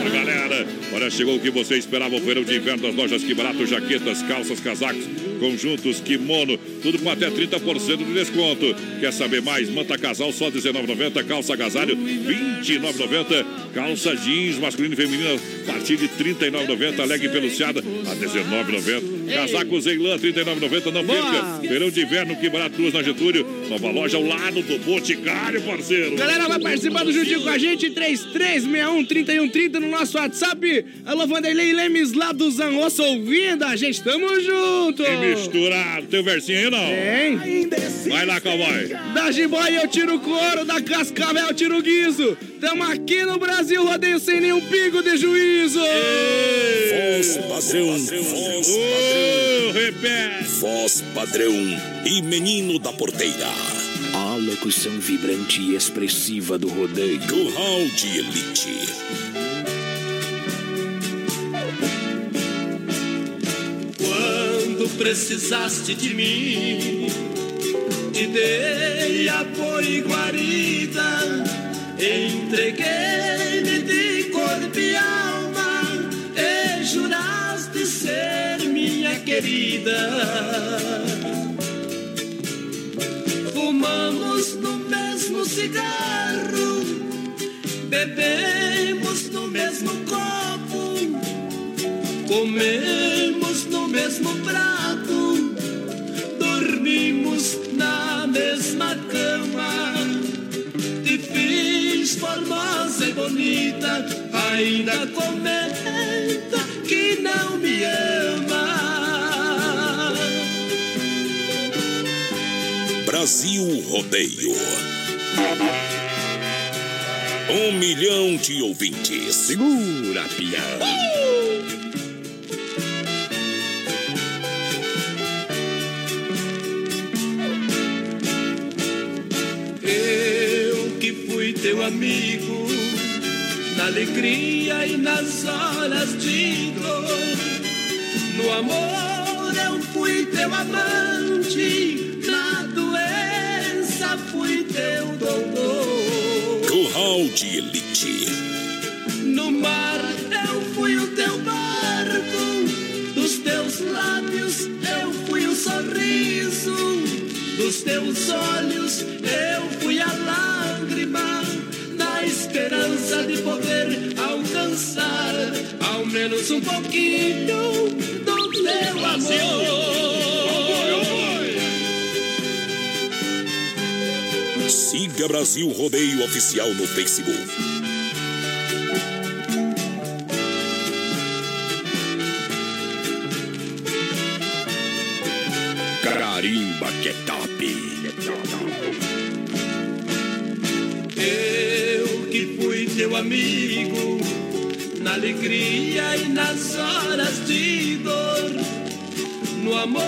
Pra galera, olha, chegou o que você esperava, o feirão de inverno das lojas Que Barato, jaquetas, calças, casacos, conjuntos, kimono, tudo com até 30% de desconto. Quer saber mais? Manta casal só R$19,90, calça agasalho R$29,90, calça jeans masculino e feminina a partir de R$39,90, leg peluciada a R$19,90. Casaco Zeilan, R$ 39,90, não perca. Feirão de inverno, que barato, duas na Getúlio. Nova loja ao lado do Boticário, parceiro. Galera, vai participando juntinho com a gente, 3361-3130 no nosso WhatsApp. Alô, Vanderlei Lemes lá do Zanrosso ouvindo a gente, tamo junto. Misturado. Tem o versinho aí, não? Tem. Vai lá, cowboy. Da jiboia eu tiro o couro, da cascavel eu tiro o guiso. Tamo aqui no Brasil, rodeio sem nenhum pingo de juízo. Voz padrão, voz padrão. repete. Voz padrão e menino da porteira. A locução vibrante e expressiva do rodeio. Curral de elite. Precisaste de mim, te dei apoio e guarida, entreguei-me de corpo e alma, e juraste ser minha querida. Fumamos no mesmo cigarro, bebemos no mesmo copo. Comemos no mesmo prato, dormimos na mesma cama. Te fiz formosa e bonita, ainda comenta que não me ama. Brasil Rodeio. Um milhão de ouvintes. Segura, pião. Eu fui teu amigo, na alegria e nas horas de dor. No amor eu fui teu amante, na doença fui teu doutor. Curral de elite. No mar eu fui o teu barco, dos teus lábios eu fui o sorriso, dos teus olhos eu fui a lágrima, na esperança de poder alcançar ao menos um pouquinho do teu amor. Siga Brasil Rodeio Oficial no Facebook. Carimba que é top. Eu teu amigo, na alegria e nas horas de dor. No amor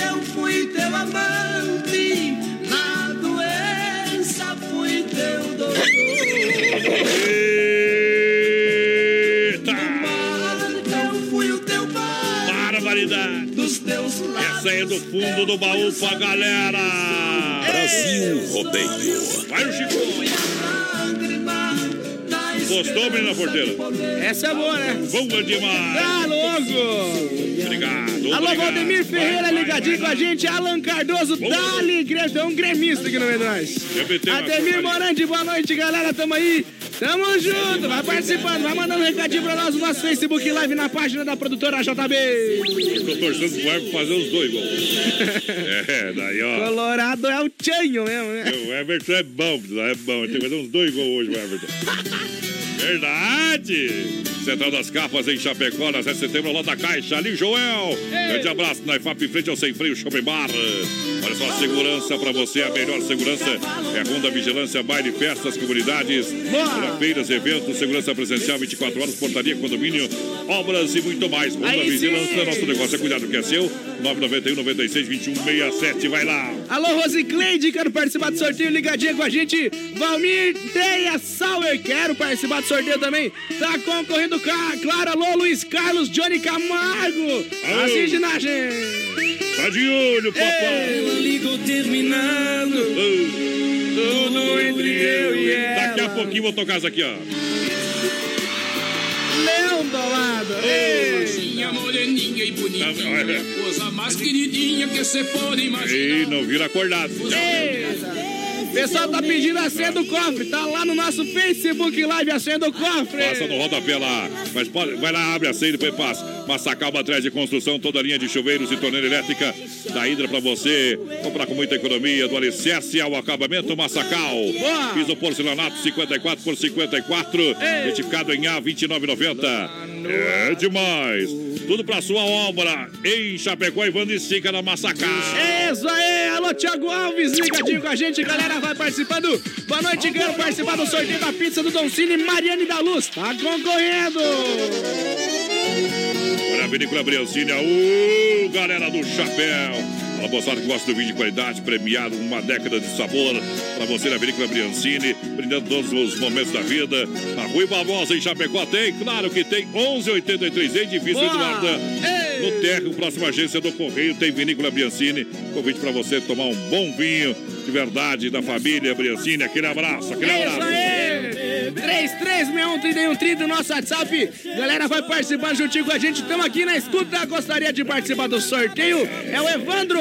eu fui teu amante, na doença fui teu doutor. Eita! Eu fui o teu pai, Barbaridade! dos teus lábios. Essa é do fundo do baú pra galera! Brasil Rodeio. Vai o Chico! Gostou, menina porteira? Essa é boa, né? Boa demais! Tá louco! Obrigado! Alô, obrigado. Valdemir Ferreira Vai, vai, ligadinho com a gente. Alan Cardoso, Dali Grêmio. Tem um gremista aqui no meio de nós. Ademir. Morandi, boa noite, galera. Tamo aí Tamo junto, vai participando, vai mandando um recadinho pra nós no nosso Facebook Live na página da produtora JB. Eu tô torcendo pro Everton fazer os dois gols. é, daí ó. Colorado é o Tchanho mesmo, né? O Everton é bom, é bom. Tem que fazer uns dois gols hoje, o Everton. Verdade! Central das Capas em Chapecó, na 7 de setembro, lá da Caixa. Ali, Joel! Grande abraço na IFAP em frente ao Sem Freio Shopping Bar. Olha só, segurança pra você, a melhor segurança é a Ronda Vigilância, baile, festas, comunidades, feiras, eventos, segurança presencial 24 horas, portaria, condomínio, obras e muito mais. Ronda Aí Vigilância, sim. nosso negócio é cuidado que é seu. 991 96 21 67, vai lá! Alô, Rosicleide, quero participar do sorteio, ligadinha com a gente. Valmir Deia Sauer, quero participar do sorteio também. Tá concorrendo, claro, alô, Luiz Carlos, Johnny Camargo. Assiste na gente. Tá de olho, papai! Ela ligou terminando. Tudo entre eu e ela. Daqui a pouquinho vou tocar isso aqui, ó. Leão do lado. Ei. Minha moreninha e bonitinha, Tá, olha. coisa mais queridinha que você pode imaginar. Ei, não vira acordado. O pessoal tá pedindo a senha do cofre. Tá lá no nosso Facebook Live a senha do cofre. Passa no rodapé lá. Mas pode, vai lá, abre a senha e depois passa. Massacal Matriz de Construção, toda a linha de chuveiros e torneira elétrica da Hidra pra você. Comprar com muita economia, do alicerce ao acabamento Massacal. Piso porcelanato 54 por 54, certificado em A 29,90. É demais. Tudo pra sua obra em Chapecó e Vanda Estica na Massacal. É Isso aí, alô Thiago Alves, ligadinho com a gente, galera vai participando. Boa noite, quero participar do sorteio da pizza do Don Cine Mariane da Luz. Tá concorrendo. Olha a Vinícola Briancini, uh, galera do Chapéu. Fala, moçada que gosta do vinho de qualidade, premiado, uma década de sabor. Pra você na Vinícola Briancini, brindando todos os momentos da vida. Na Rui Barbosa, em Chapecó, tem, claro que tem, 1183, edifício Boa. Eduarda. No térreo, próxima agência do Correio, tem Vinícola Briancini. Convite pra você tomar um bom vinho de verdade da família Briancini. Aquele abraço, aquele É abraço. Aí! 3361-3130, nosso WhatsApp. Galera vai participar juntinho com a gente. Estamos aqui na escuta. Gostaria de participar do sorteio. É o Evandro.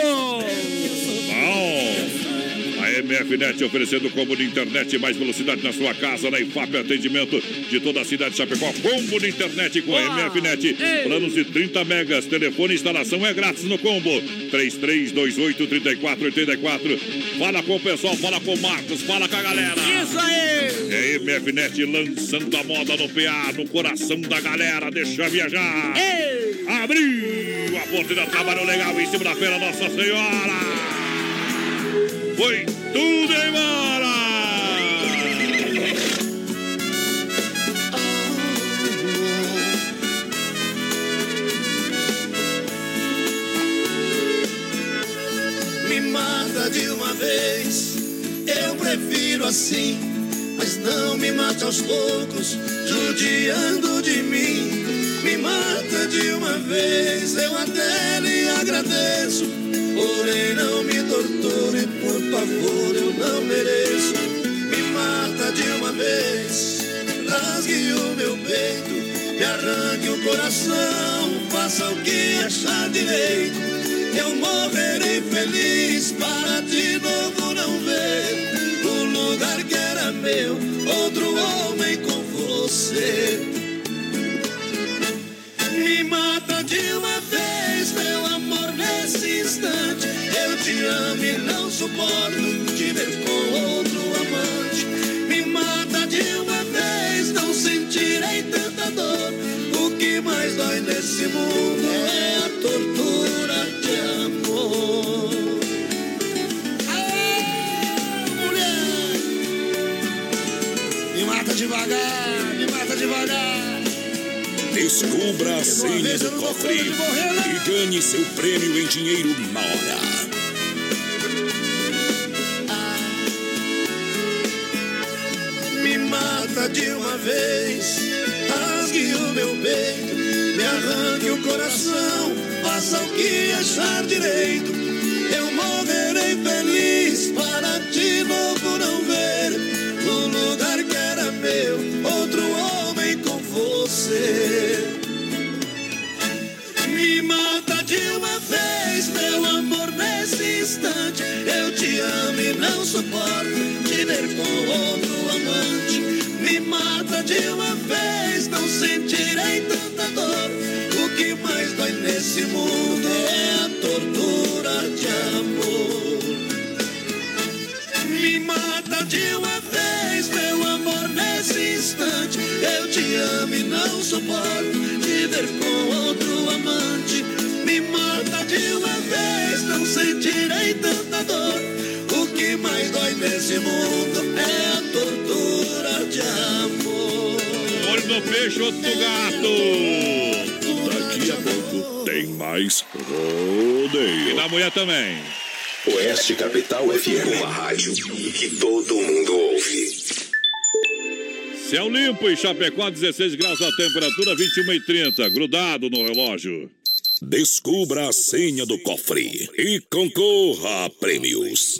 A MFNet oferecendo combo de internet mais velocidade na sua casa, na IFAP atendimento de toda a cidade de Chapecó. Combo de internet com a MFNet. Planos de 30 megas. Telefone e instalação é grátis no combo. 3328-3484. Fala com o pessoal, fala com o Marcos, fala com a galera. Isso aí! É MFNet lançando a moda no PA, no coração da galera. Deixa viajar. Abriu a porteira, trabalhou legal em cima da feira Nossa Senhora. Foi tudo embora! Me mata de uma vez, eu prefiro assim. Mas não me mate aos poucos, judiando de mim. Me mata de uma vez, eu até lhe agradeço. Porém, não me torture, por favor, eu não mereço. Me mata de uma vez, rasgue o meu peito, me arranque o coração, faça o que achar direito. Eu morrerei feliz para de novo não ver o lugar que era meu, outro homem com você. Me mata de uma vez, nesse instante. Eu te amo e não suporto te ver com outro amante. Me mata de uma vez, não sentirei tanta dor. O que mais dói nesse mundo é a tortura de amor. Ah, mulher! Me mata devagar, me mata devagar. Descubra a senha do cofre e ganhe seu prêmio em dinheiro na hora. Me mata de uma vez, rasgue o meu peito, me arranque o coração, faça o que achar direito. Eu morrerei feliz para de novo não ver o lugar que era meu, outro homem você. Me mata de uma vez, meu amor, nesse instante. Eu te amo e não suporto te ver com outro amante. Me mata de uma vez, não sentirei tanta dor. O que mais dói nesse mundo é a tortura de amor. Me mata de uma vez, meu amor, nesse instante. Eu te amo e não suporto te ver com outro amante. Me mata de uma vez, não sentirei tanta dor. O que mais dói nesse mundo é a tortura de amor. Olho no peixe, outro gato. Daqui a pouco tem mais rodeio. E da mulher também. Oeste Capital FM, uma rádio que todo mundo ouve. Céu limpo em Chapecó, 16 graus a temperatura, 21 e 30. Grudado no relógio. Descubra a senha do cofre e concorra a prêmios.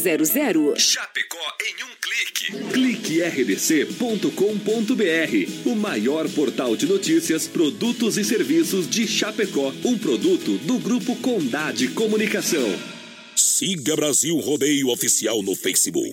3328-3100. Chapecó em um clique. Clique rdc.com.br, o maior portal de notícias, produtos e serviços de Chapecó, um produto do grupo Condade Comunicação. Siga Brasil Rodeio Oficial no Facebook.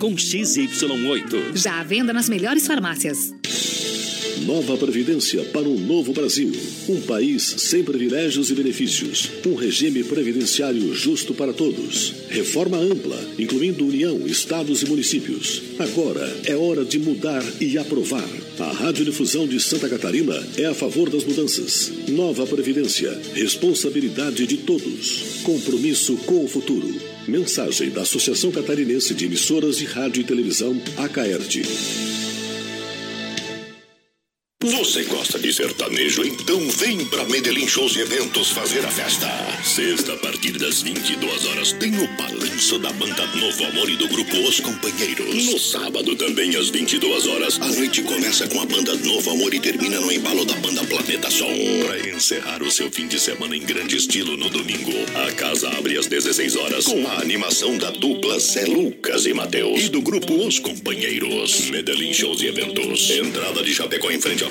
com XY8. Já à venda nas melhores farmácias. Nova Previdência para um novo Brasil. Um país sem privilégios e benefícios. Um regime previdenciário justo para todos. Reforma ampla, incluindo União, Estados e municípios. Agora é hora de mudar e aprovar. A Radiodifusão de Santa Catarina é a favor das mudanças. Nova Previdência. Responsabilidade de todos. Compromisso com o futuro. Mensagem da Associação Catarinense de Emissoras de Rádio e Televisão, ACAERT. Você gosta de sertanejo? Então vem pra Medellín Shows e Eventos fazer a festa. Sexta, a partir das 22 horas, tem o balanço da banda Novo Amor e do grupo Os Companheiros. No sábado, também às 22 horas, a noite começa com a banda Novo Amor e termina no embalo da banda Planeta Som. Pra encerrar o seu fim de semana em grande estilo no domingo, a casa abre às 16 horas com a animação da dupla Zé Lucas e Matheus e do grupo Os Companheiros. Medellín Shows e Eventos. Entrada de Chapecó em frente à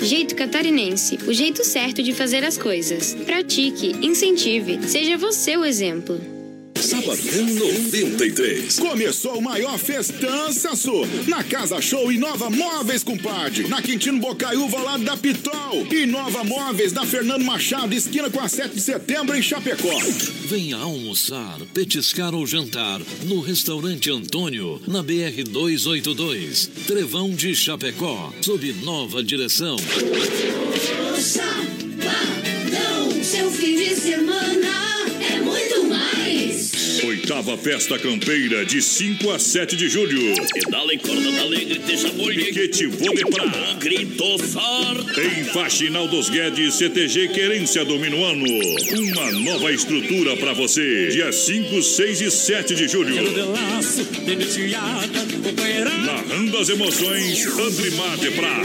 Jeito catarinense, o jeito certo de fazer as coisas. Pratique, incentive, seja você o exemplo. Sabadão 93. Começou o maior festançaço na Casa Show Inova Móveis, compadre. Na Quintino Bocaiúva, lá da Pitol. Inova Móveis, na Fernando Machado, esquina com a 7 de setembro, em Chapecó. Venha almoçar, petiscar ou jantar no Restaurante Antônio, na BR 282, Trevão de Chapecó, sob nova direção. Sabadão, seu fim de semana. Oitava Festa Campeira, de 5 a 7 de julho. Pedala e corda da alegre, deixa boi. Piquete Vôlei Pra. Grito forte. Em Faxinal dos Guedes, CTG Querência do Minuano. Uma nova estrutura pra você. Dia 5, 6 e 7 de julho. Narrando as emoções, Andrimar de Prá.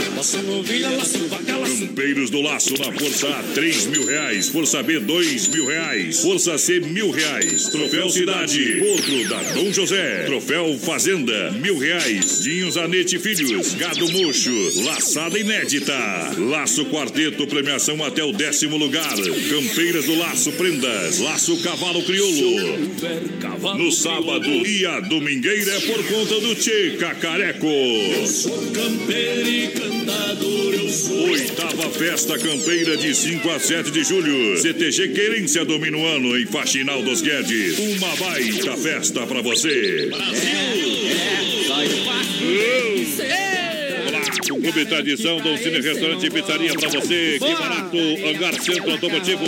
Campeiros do Laço na Força A, 3 mil reais. Força B, 2 mil reais. Força C, mil reais. Troféu Cidade, Potro da Dom José. Troféu Fazenda, mil reais. Dinho Zanete Filhos. Gado Mocho. Laçada inédita. Laço Quarteto, premiação até o décimo lugar. Campeiras do Laço Prendas. Laço Cavalo Crioulo. No sábado e a domingueira é por conta do Tchê Cacareco. Campeiro e cantador eu sou. Oitava Festa Campeira de 5 a 7 de julho. CTG Querência domina o ano em Faxinal dos Guedes. Uma baita festa pra você. Olá, o Clube Tradição, Dom Cine Restaurante e Pizzaria pra você. Que barato, Hangar Centro Automotivo.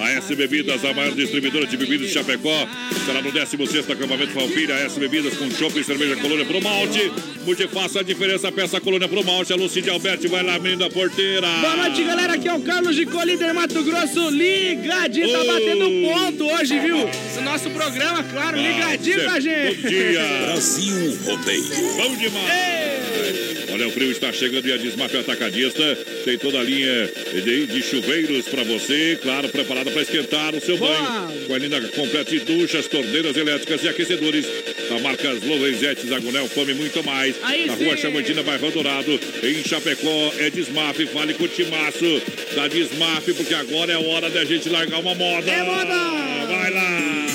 A S Bebidas, a maior distribuidora de bebidas de Chapecó. Será no 16º acampamento Falpilha. A S Bebidas com chopp e cerveja Colônia Pro Malte. Multifaça a diferença, peça Colônia Pro Malte. A Lucide Alberti vai lá, menina da porteira. Boa noite, galera. Aqui é o Carlos de Colíder, Mato Grosso. Ligadinho, tá batendo ponto hoje, viu? Nosso programa, claro, ligadinho com a gente. Bom dia. Brasil Rodeio. Bom demais. Olha, o frio está chegando e a Desmaf Atacadista tem toda a linha de, de chuveiros para você, claro, preparada para esquentar o seu banho. Com a linha completa de duchas, torneiras elétricas e aquecedores. Da marca Lorenzetti, Zagonel, Fome muito mais. Aí Na sim. rua Chamantina, bairro Dourado. Em Chapecó, é Desmaf. Fale com o Timaço da Desmaf, porque agora é hora da gente largar uma moda. É moda! Vai lá!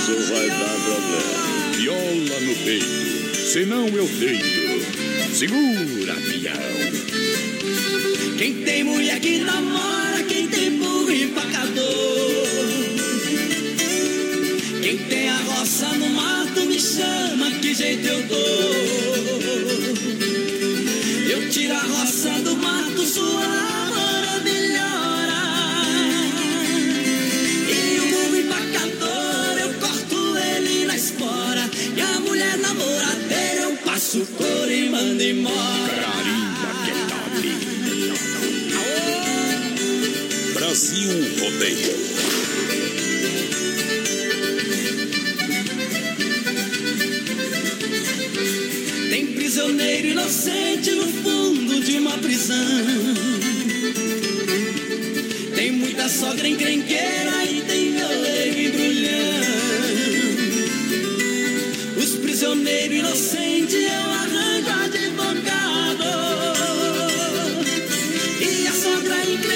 Isso vai dar problema. Viola no peito. Senão eu deito. Segura, peão. Quem tem mulher que namora, quem tem burro empacador. Quem tem a roça no mato me chama, que jeito eu dou. Eu tiro a roça do mato, sua e mando embora. Brasil Rodeio. Tem prisioneiro inocente no fundo de uma prisão. Tem muita sogra encrenqueira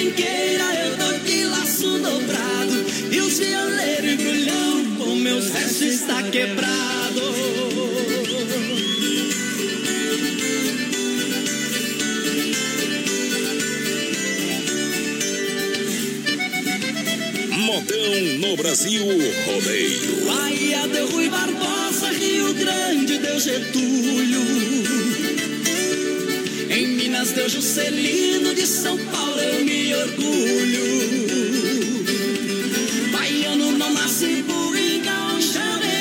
encrenqueira eu dou de laço dobrado. E os violeiros embrulhão com meus versos está quebrado. Modão no Brasil Rodeio. Bahia deu Rui Barbosa, Rio Grande deu Getúlio. Em Minas deu Juscelino, de São Paulo eu me orgulho. Baiano não nasce burro, vem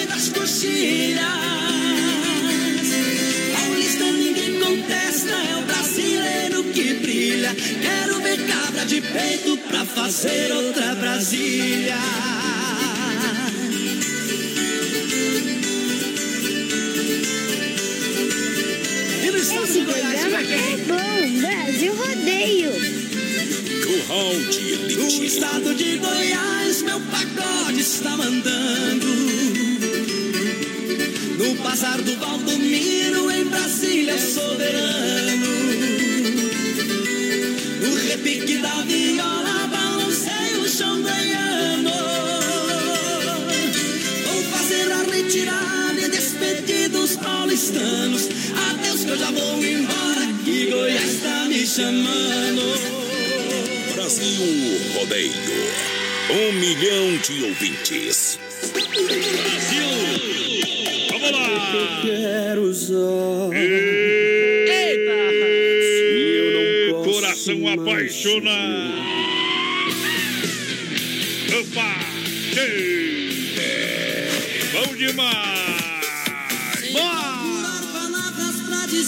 das coxilhas. Paulista ninguém contesta, é o brasileiro que brilha. Quero ver cabra de peito pra fazer outra Brasília. Brasil Rodeio. Curral de No Elite. estado de Goiás, meu pagode está mandando. No bazar do Valdomiro, em Brasília, eu soberano. No repique da viola, balancei o chão ganhando. Vou fazer a retirada e despedir dos paulistanos. Chamando. Brasil Rodeio. Um milhão de ouvintes. Vamos lá! Quero só. Eita! eu Coração apaixonado. Opa! Ei!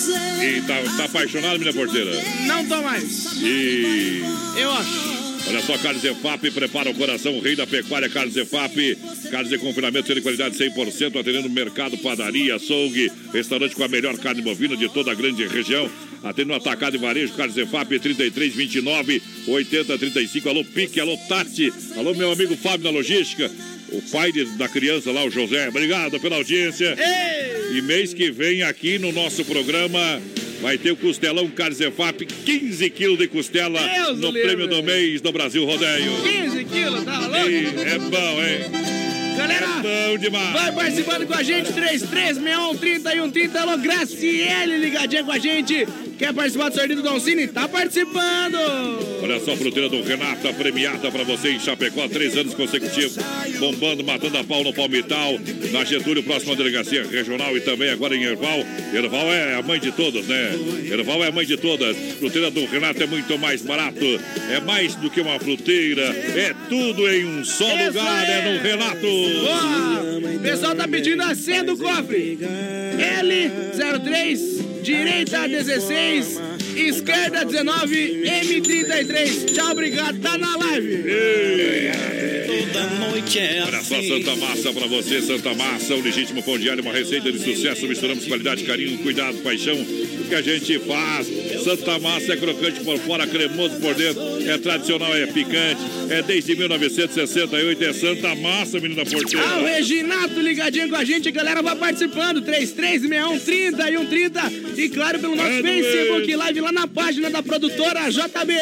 E tá, tá apaixonado, minha porteira? Não tô mais. E Eu acho. olha só, Carnes Efap, prepara o coração, o rei da pecuária, Carnes Efap. Carnes de confinamento de qualidade 100%, atendendo mercado, padaria, açougue, restaurante com a melhor carne bovina de toda a grande região. Atendendo atacado e varejo, Carnes Efap, 33, 29, 80, 35. Alô, Pique, alô, Tati. Alô, meu amigo Fábio na logística. o pai de- da criança lá, o José. Obrigado pela audiência. E mês que vem aqui no nosso programa vai ter o Costelão Carzefap, 15 quilos de costela Deus no do prêmio livre. do mês do Brasil Rodeio. 15 quilos, tá louco? É bom, hein? Galera, É bom demais. vai participando com a gente, 3361 Alô, Graciele ligadinha com a gente. Quer participar do sorteio do Don Cine? Tá participando. Olha só a fruteira do Renata, premiada pra você em Chapecó, três anos consecutivos, bombando, matando a pau no Palmital, na Getúlio, próxima delegacia regional e também agora em Erval. Erval é a mãe de todas, né? Erval é a mãe de todas. Fruteira do Renato é muito mais barato, é mais do que uma fruteira, é tudo em um só lugar, é no Renato. Boa! O pessoal tá pedindo a senha do cofre. L03, direita 16, esquerda 19, M33. Tchau, obrigado. Tá na live. Toda noite é Olha só, assim. Santa Massa pra você, Santa Massa, o legítimo pão diário, uma receita de sucesso. Misturamos qualidade, carinho, cuidado, paixão. Que a gente faz. Santa Massa é crocante por fora, cremoso por dentro. É tradicional, é picante. É desde 1968. É Santa Massa, menina Ah, o porteira. Reginato ligadinho com a gente, a galera vai participando. 3361 30 e 130. E claro, pelo nosso É, Facebook Live lá na página da produtora JB.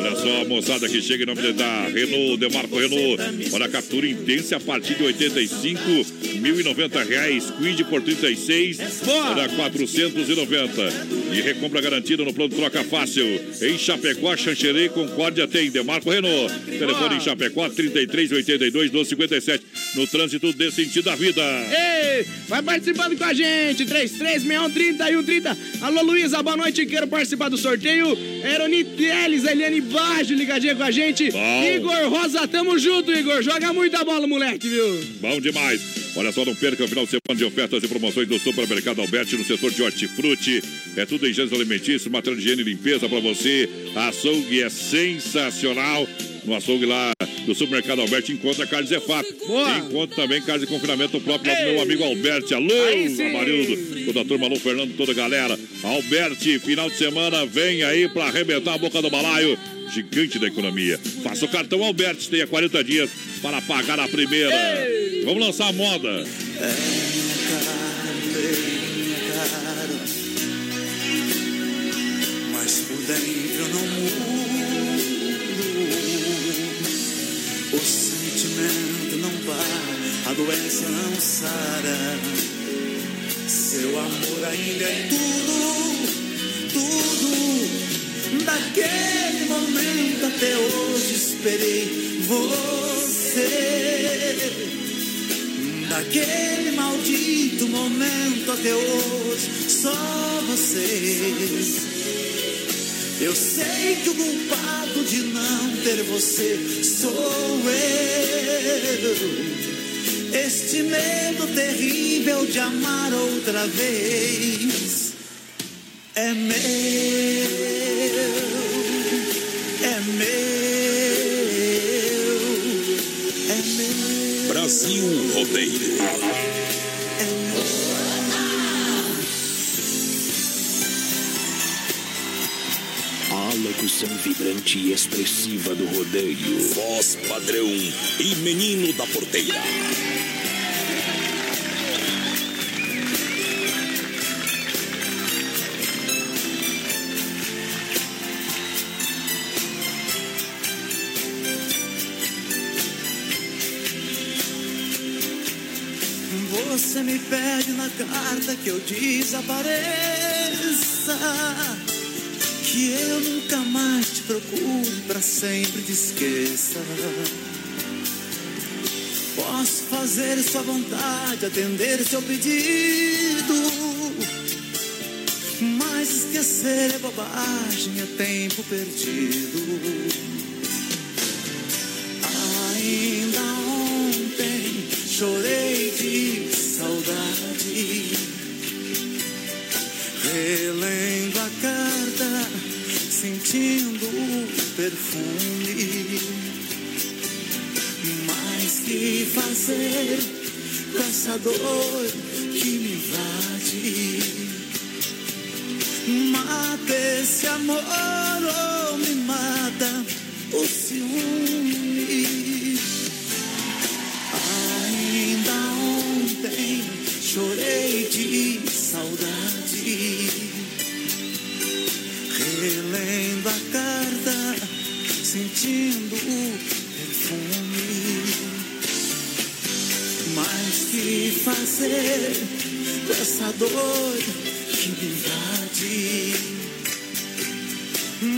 Olha só, a moçada que chega em nome da Renault, Demarco Renault. Olha, captura intensa a partir de 85, 1.090 reais. Quid por 36, olha, 490. E recompra garantida no plano Troca Fácil. Em Chapecó, Xanxerê, Concórdia tem Demarco Renault. Telefone em Chapecó, 33 82 12 57. No trânsito desse sentido da vida. Ei, vai participando com a gente, 3361 30 e 130. Alô, Luísa, boa noite, quero participar do sorteio. Eroni Teles, Eliane Baggio, ligadinha com a gente. Bom. Igor Rosa, tamo junto, Igor. Joga muita bola, moleque, viu? Bom demais. Olha só, não perca o final de semana de ofertas e promoções do Supermercado Alberti no setor de hortifruti. É tudo em gêneros alimentícios, material de higiene e limpeza para você. A açougue é sensacional. No açougue lá do Supermercado Alberti encontra carne Zé Fap. Encontra também carne de confinamento próprio lá do meu amigo Alberti. Alô. Amarildo. Toda a turma, alô, Fernando, toda a galera. Alberti, final de semana, vem aí para arrebentar a boca do balaio. Gigante da economia. Faça o cartão Alberti, tenha 40 dias para pagar a primeira. Vamos lançar a moda. Mas por dentro não mudo. Sentimento não para, a doença não sara. Seu amor ainda é tudo, tudo. Daquele momento até hoje esperei você. Daquele maldito momento até hoje, só você. Eu sei que o culpado de não ter você sou eu. Este medo terrível de amar outra vez é meu, é meu, é meu. Brasil Rodeio. Locução vibrante e expressiva do rodeio. Voz padrão e menino da porteira. Você me pede na carta que eu desapareça. Que eu nunca mais te procure, pra sempre te esqueça. Posso fazer sua vontade, atender seu pedido. Mas esquecer é bobagem, é tempo perdido. sentindo o perfume. Mas que fazer com essa dor que me invade? Mata esse amor ou me mata o ciúme. Ainda ontem chorei de saudade. lendo a carta, sentindo o perfume. Mas que fazer com essa dor que me invade?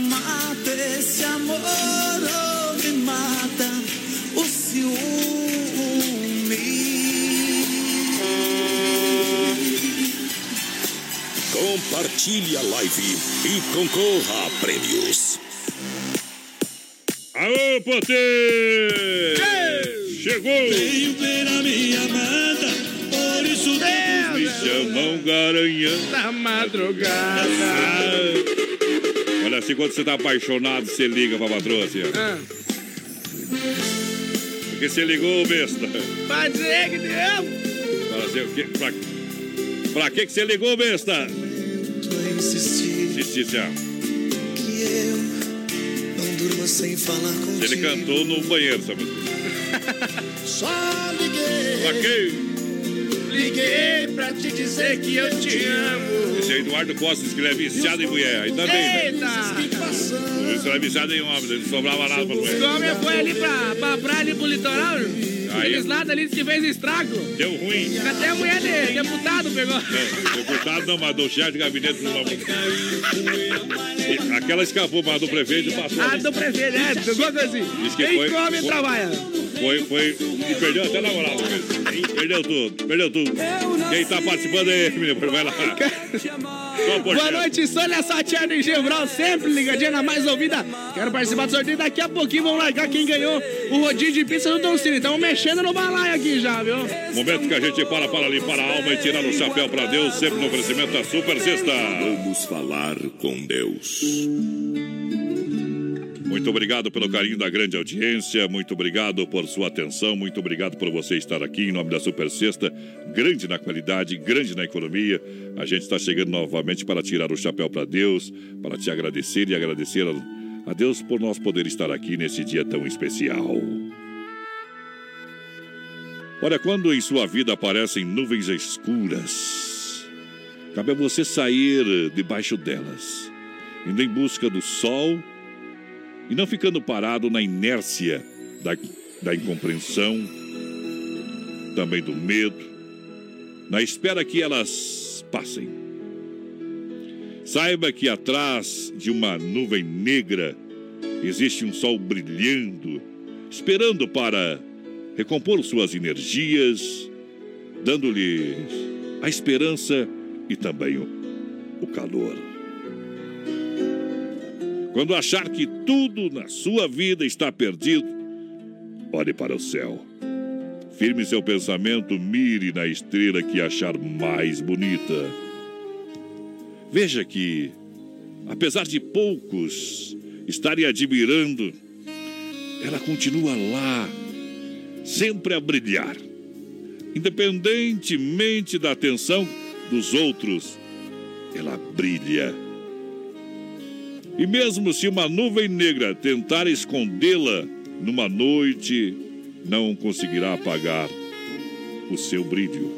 Mata esse amor ou me mata o ciúme. Compartilhe a live e concorra a prêmios. Aô, Potê! Chegou! Veio ver a minha amada, por isso todos Me chamam Garanhão da madrugada. Olha assim, quando você tá apaixonado, você liga pra patroa assim. Ah, Porque você ligou, besta. pra dizer que deu. Fala assim, o quê? Pra, pra que que você ligou, besta? Que eu não durma sem falar contigo. Ele cantou no banheiro, sabe? Só liguei. Liguei pra te dizer que eu te amo. Esse é Eduardo Costa, que ele é viciado em mulher. Ainda bem, né? Eita! Isso é viciado em homem, não sobrava nada pra O mulher. homem foi ali pra, pra praia, ali pro litoral. Aqueles lados ali que fez estrago. Deu ruim. Até a mulher de deputado pegou. Não, deputado não, mas do chefe de gabinete. E Aquela escapou, mas do prefeito passou. Ah, do prefeito, é, coisa assim. Quem foi- come foi- trabalha. Foi, foi. Perdeu até mesmo. Perdeu tudo, perdeu tudo. Quem tá participando aí, menino? Vai lá. Boa noite, Sônia Satiana e Gebral, sempre ligadinha na mais ouvida. Quero participar do sorteio daqui a pouquinho. Vamos largar quem ganhou o rodízio de pizza do Don Cine. Estamos mexendo no balaio aqui já, viu? Momento que a gente para para limpar a alma e tirar o chapéu para Deus, sempre no oferecimento da Super Sexta. Vamos falar com Deus. Muito obrigado pelo carinho da grande audiência, muito obrigado por sua atenção, muito obrigado por você estar aqui em nome da Super Sexta, grande na qualidade, grande na economia. A gente está chegando novamente para tirar o chapéu para Deus, para te agradecer e agradecer a, Deus por nós poder estar aqui nesse dia tão especial. Olha, quando em sua vida aparecem nuvens escuras, cabe a você sair debaixo delas, indo em busca do sol e não ficando parado na inércia da, da incompreensão, também do medo, na espera que elas passem. Saiba que atrás de uma nuvem negra existe um sol brilhando, esperando para recompor suas energias, dando-lhe a esperança e também o, o calor. Quando achar que tudo na sua vida está perdido, olhe para o céu. Firme seu pensamento, mire na estrela que achar mais bonita. Veja que, apesar de poucos estarem admirando, ela continua lá, sempre a brilhar. Independentemente da atenção dos outros, ela brilha. E mesmo se uma nuvem negra tentar escondê-la numa noite, não conseguirá apagar o seu brilho.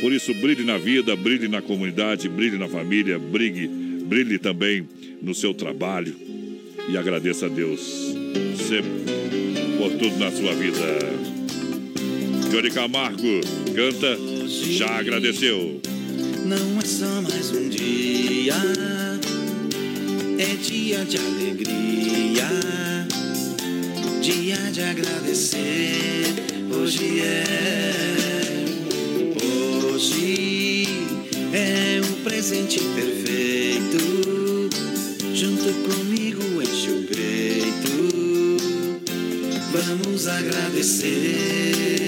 Por isso, brilhe na vida, brilhe na comunidade, brilhe na família, brilhe, brilhe também no seu trabalho. E agradeça a Deus sempre por tudo na sua vida. Johnny Camargo canta, já agradeceu. Não é só mais um dia, é dia de alegria, dia de agradecer. Hoje é, hoje é um presente perfeito. Junto comigo enche o peito, vamos agradecer.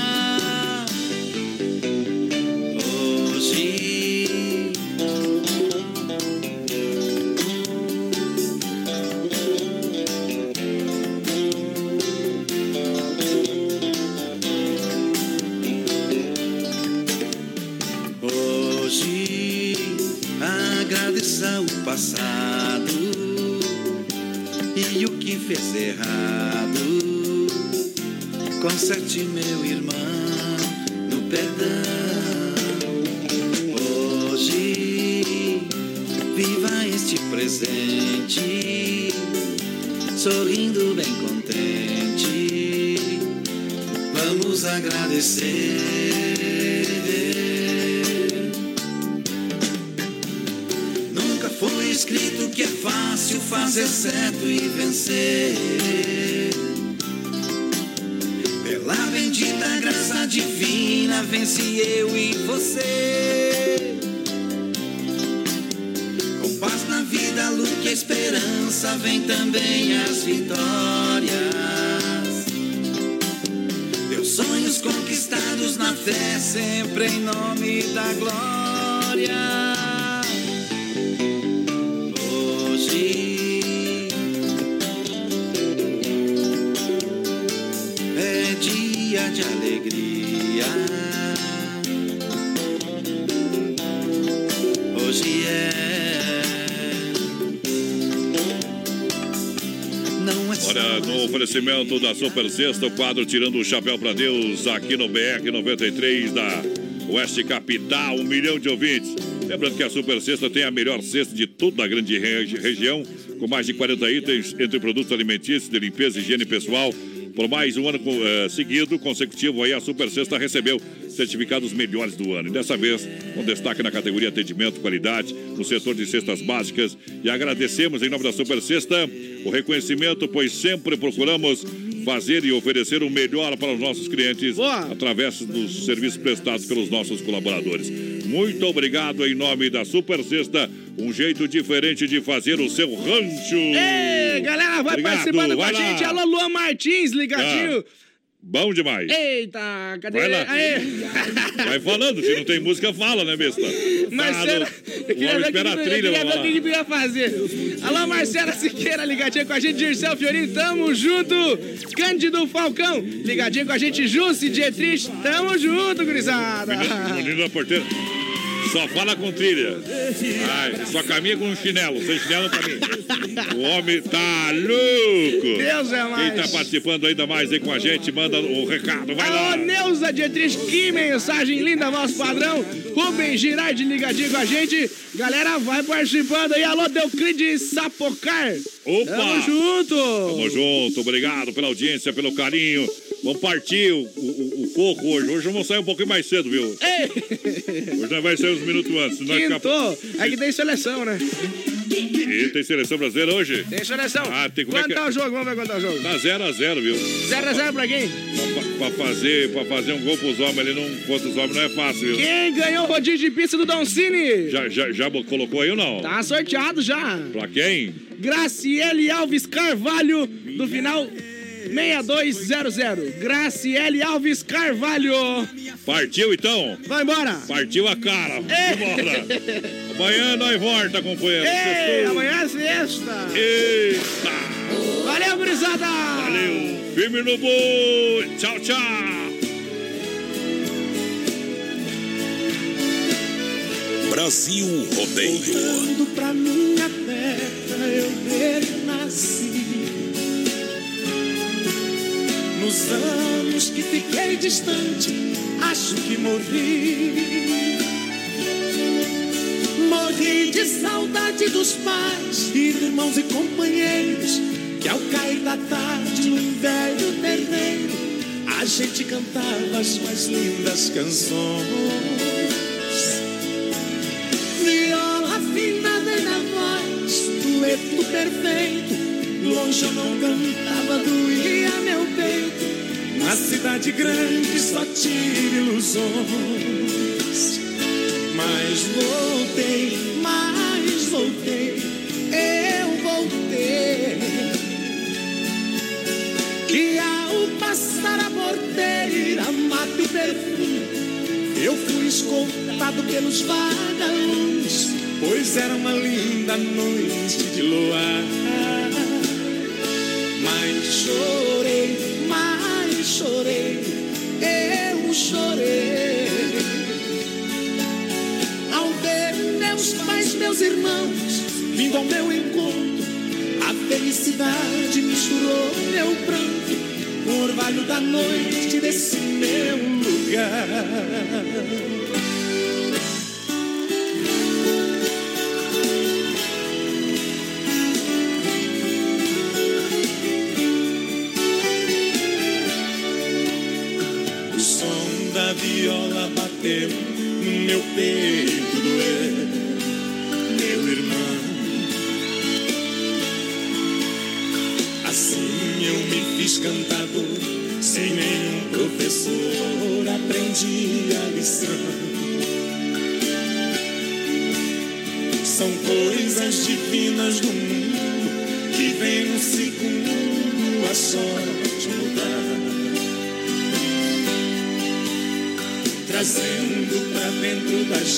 Da Super Sexta, o quadro Tirando o Chapéu pra Deus, aqui no BR 93 da Oeste Capital, um milhão de ouvintes. Lembrando que a Super Sexta tem a melhor cesta de toda a grande regi- região, com mais de 40 itens entre produtos alimentícios, de limpeza e higiene pessoal. Por mais um ano eh, seguido, consecutivo, aí a Super Sexta recebeu certificados melhores do ano. E dessa vez, com destaque na categoria atendimento, qualidade, no setor de cestas básicas. E agradecemos, em nome da Super Sexta, o reconhecimento, pois sempre procuramos fazer e oferecer o melhor para os nossos clientes através dos serviços prestados pelos nossos colaboradores. Muito obrigado em nome da Super Sexta, um jeito diferente de fazer o seu rancho. Ei, galera, vai Obrigado, participando com a vai lá. gente. Alô, Luan Martins, ligadinho. Bom demais. Eita, cadê? Vai lá. Vai falando, se não tem música, fala, né, besta? Marcela, Fala, eu o queria homem ver o espera a trilha, vai o que que tu ia fazer. Alô, Marcela Siqueira, ligadinha com a gente, Dirceu Fiorino, tamo junto. Cândido Falcão, ligadinho com a gente, Jussi Dietrich, tamo junto, gurizada. Menino, menino da porteira. Só fala com trilha. Ai, só caminha com um chinelo. Sem chinelo não caminha. O homem tá louco. Deus é mais. Quem tá participando ainda mais aí com a gente, manda o recado. Vai lá. Alô, Neuza Dietrich, que mensagem linda, voz padrão. Rubens Girardi ligadinho com a gente. Galera, vai participando aí. Alô, Deuclides Sapocar. Opa! Tamo junto. Tamo junto. Obrigado pela audiência, pelo carinho. Vamos partir o, o, o coco hoje. Hoje vamos sair um pouquinho mais cedo, viu? Hoje nós vai sair uns minutos antes. vai ficar- Quintou. Aqui tem seleção, né? E tem seleção brasileira hoje? Tem seleção. Ah, tem como é Quanto que tá o jogo? Vamos ver quanto tá o jogo. Tá 0x0, viu? 0x0 pra quem? Pra, pra fazer, pra fazer um gol pros homens ali não, contra os homens não é fácil, viu? Quem ganhou o rodízio de pista do Don Cine? Já, já, já colocou aí ou não? Tá sorteado já. Pra quem? Graciele Alves Carvalho, do final 6200. Graciele Alves Carvalho. Partiu então? Vai embora. Partiu a cara. Embora. Amanhã nós volta, companheiro. Ei, Sextou. amanhã é sexta. Eita. Valeu, gurizada. Valeu. Firme no boi. Tchau, tchau. Brasil Rodeio. Voltando pra minha terra, eu nasci. Nos anos que fiquei distante, acho que morri. Morri de saudade dos pais, irmãos e companheiros, que ao cair da tarde num velho terreiro, a gente cantava as mais lindas canções. Viola afinada na voz, dueto perfeito. Longe eu não cantava, doía meu peito. Na cidade grande só tive ilusões. Mas voltei, mas voltei, eu voltei. E ao passar a porteira, mate o perfume. Eu fui escoltado pelos vagalumes, pois era uma linda noite de luar. Mas chorei, mas chorei, eu chorei. Ao ver meus pais, meus irmãos, vindo ao meu encontro, a felicidade misturou meu pranto. O orvalho da noite desse meu lugar. no meu peito.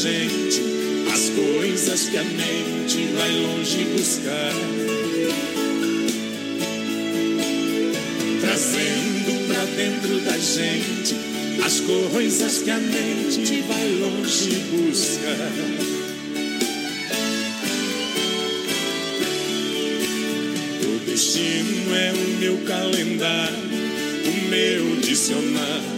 as coisas que a mente vai longe buscar. Trazendo pra dentro da gente as coisas que a mente vai longe buscar. O destino é o meu calendário, o meu dicionário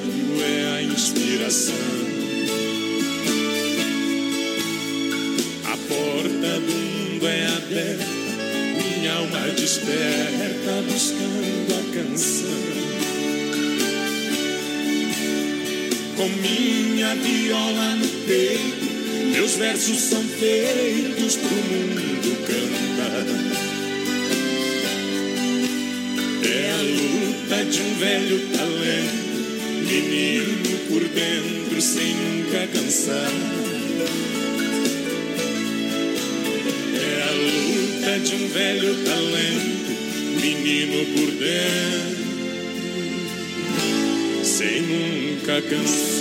minha viola no peito. Meus versos são feitos pro mundo cantar. É a luta de um velho talento, menino por dentro sem nunca cansar. É a luta de um velho talento, menino por dentro sem nunca cansar.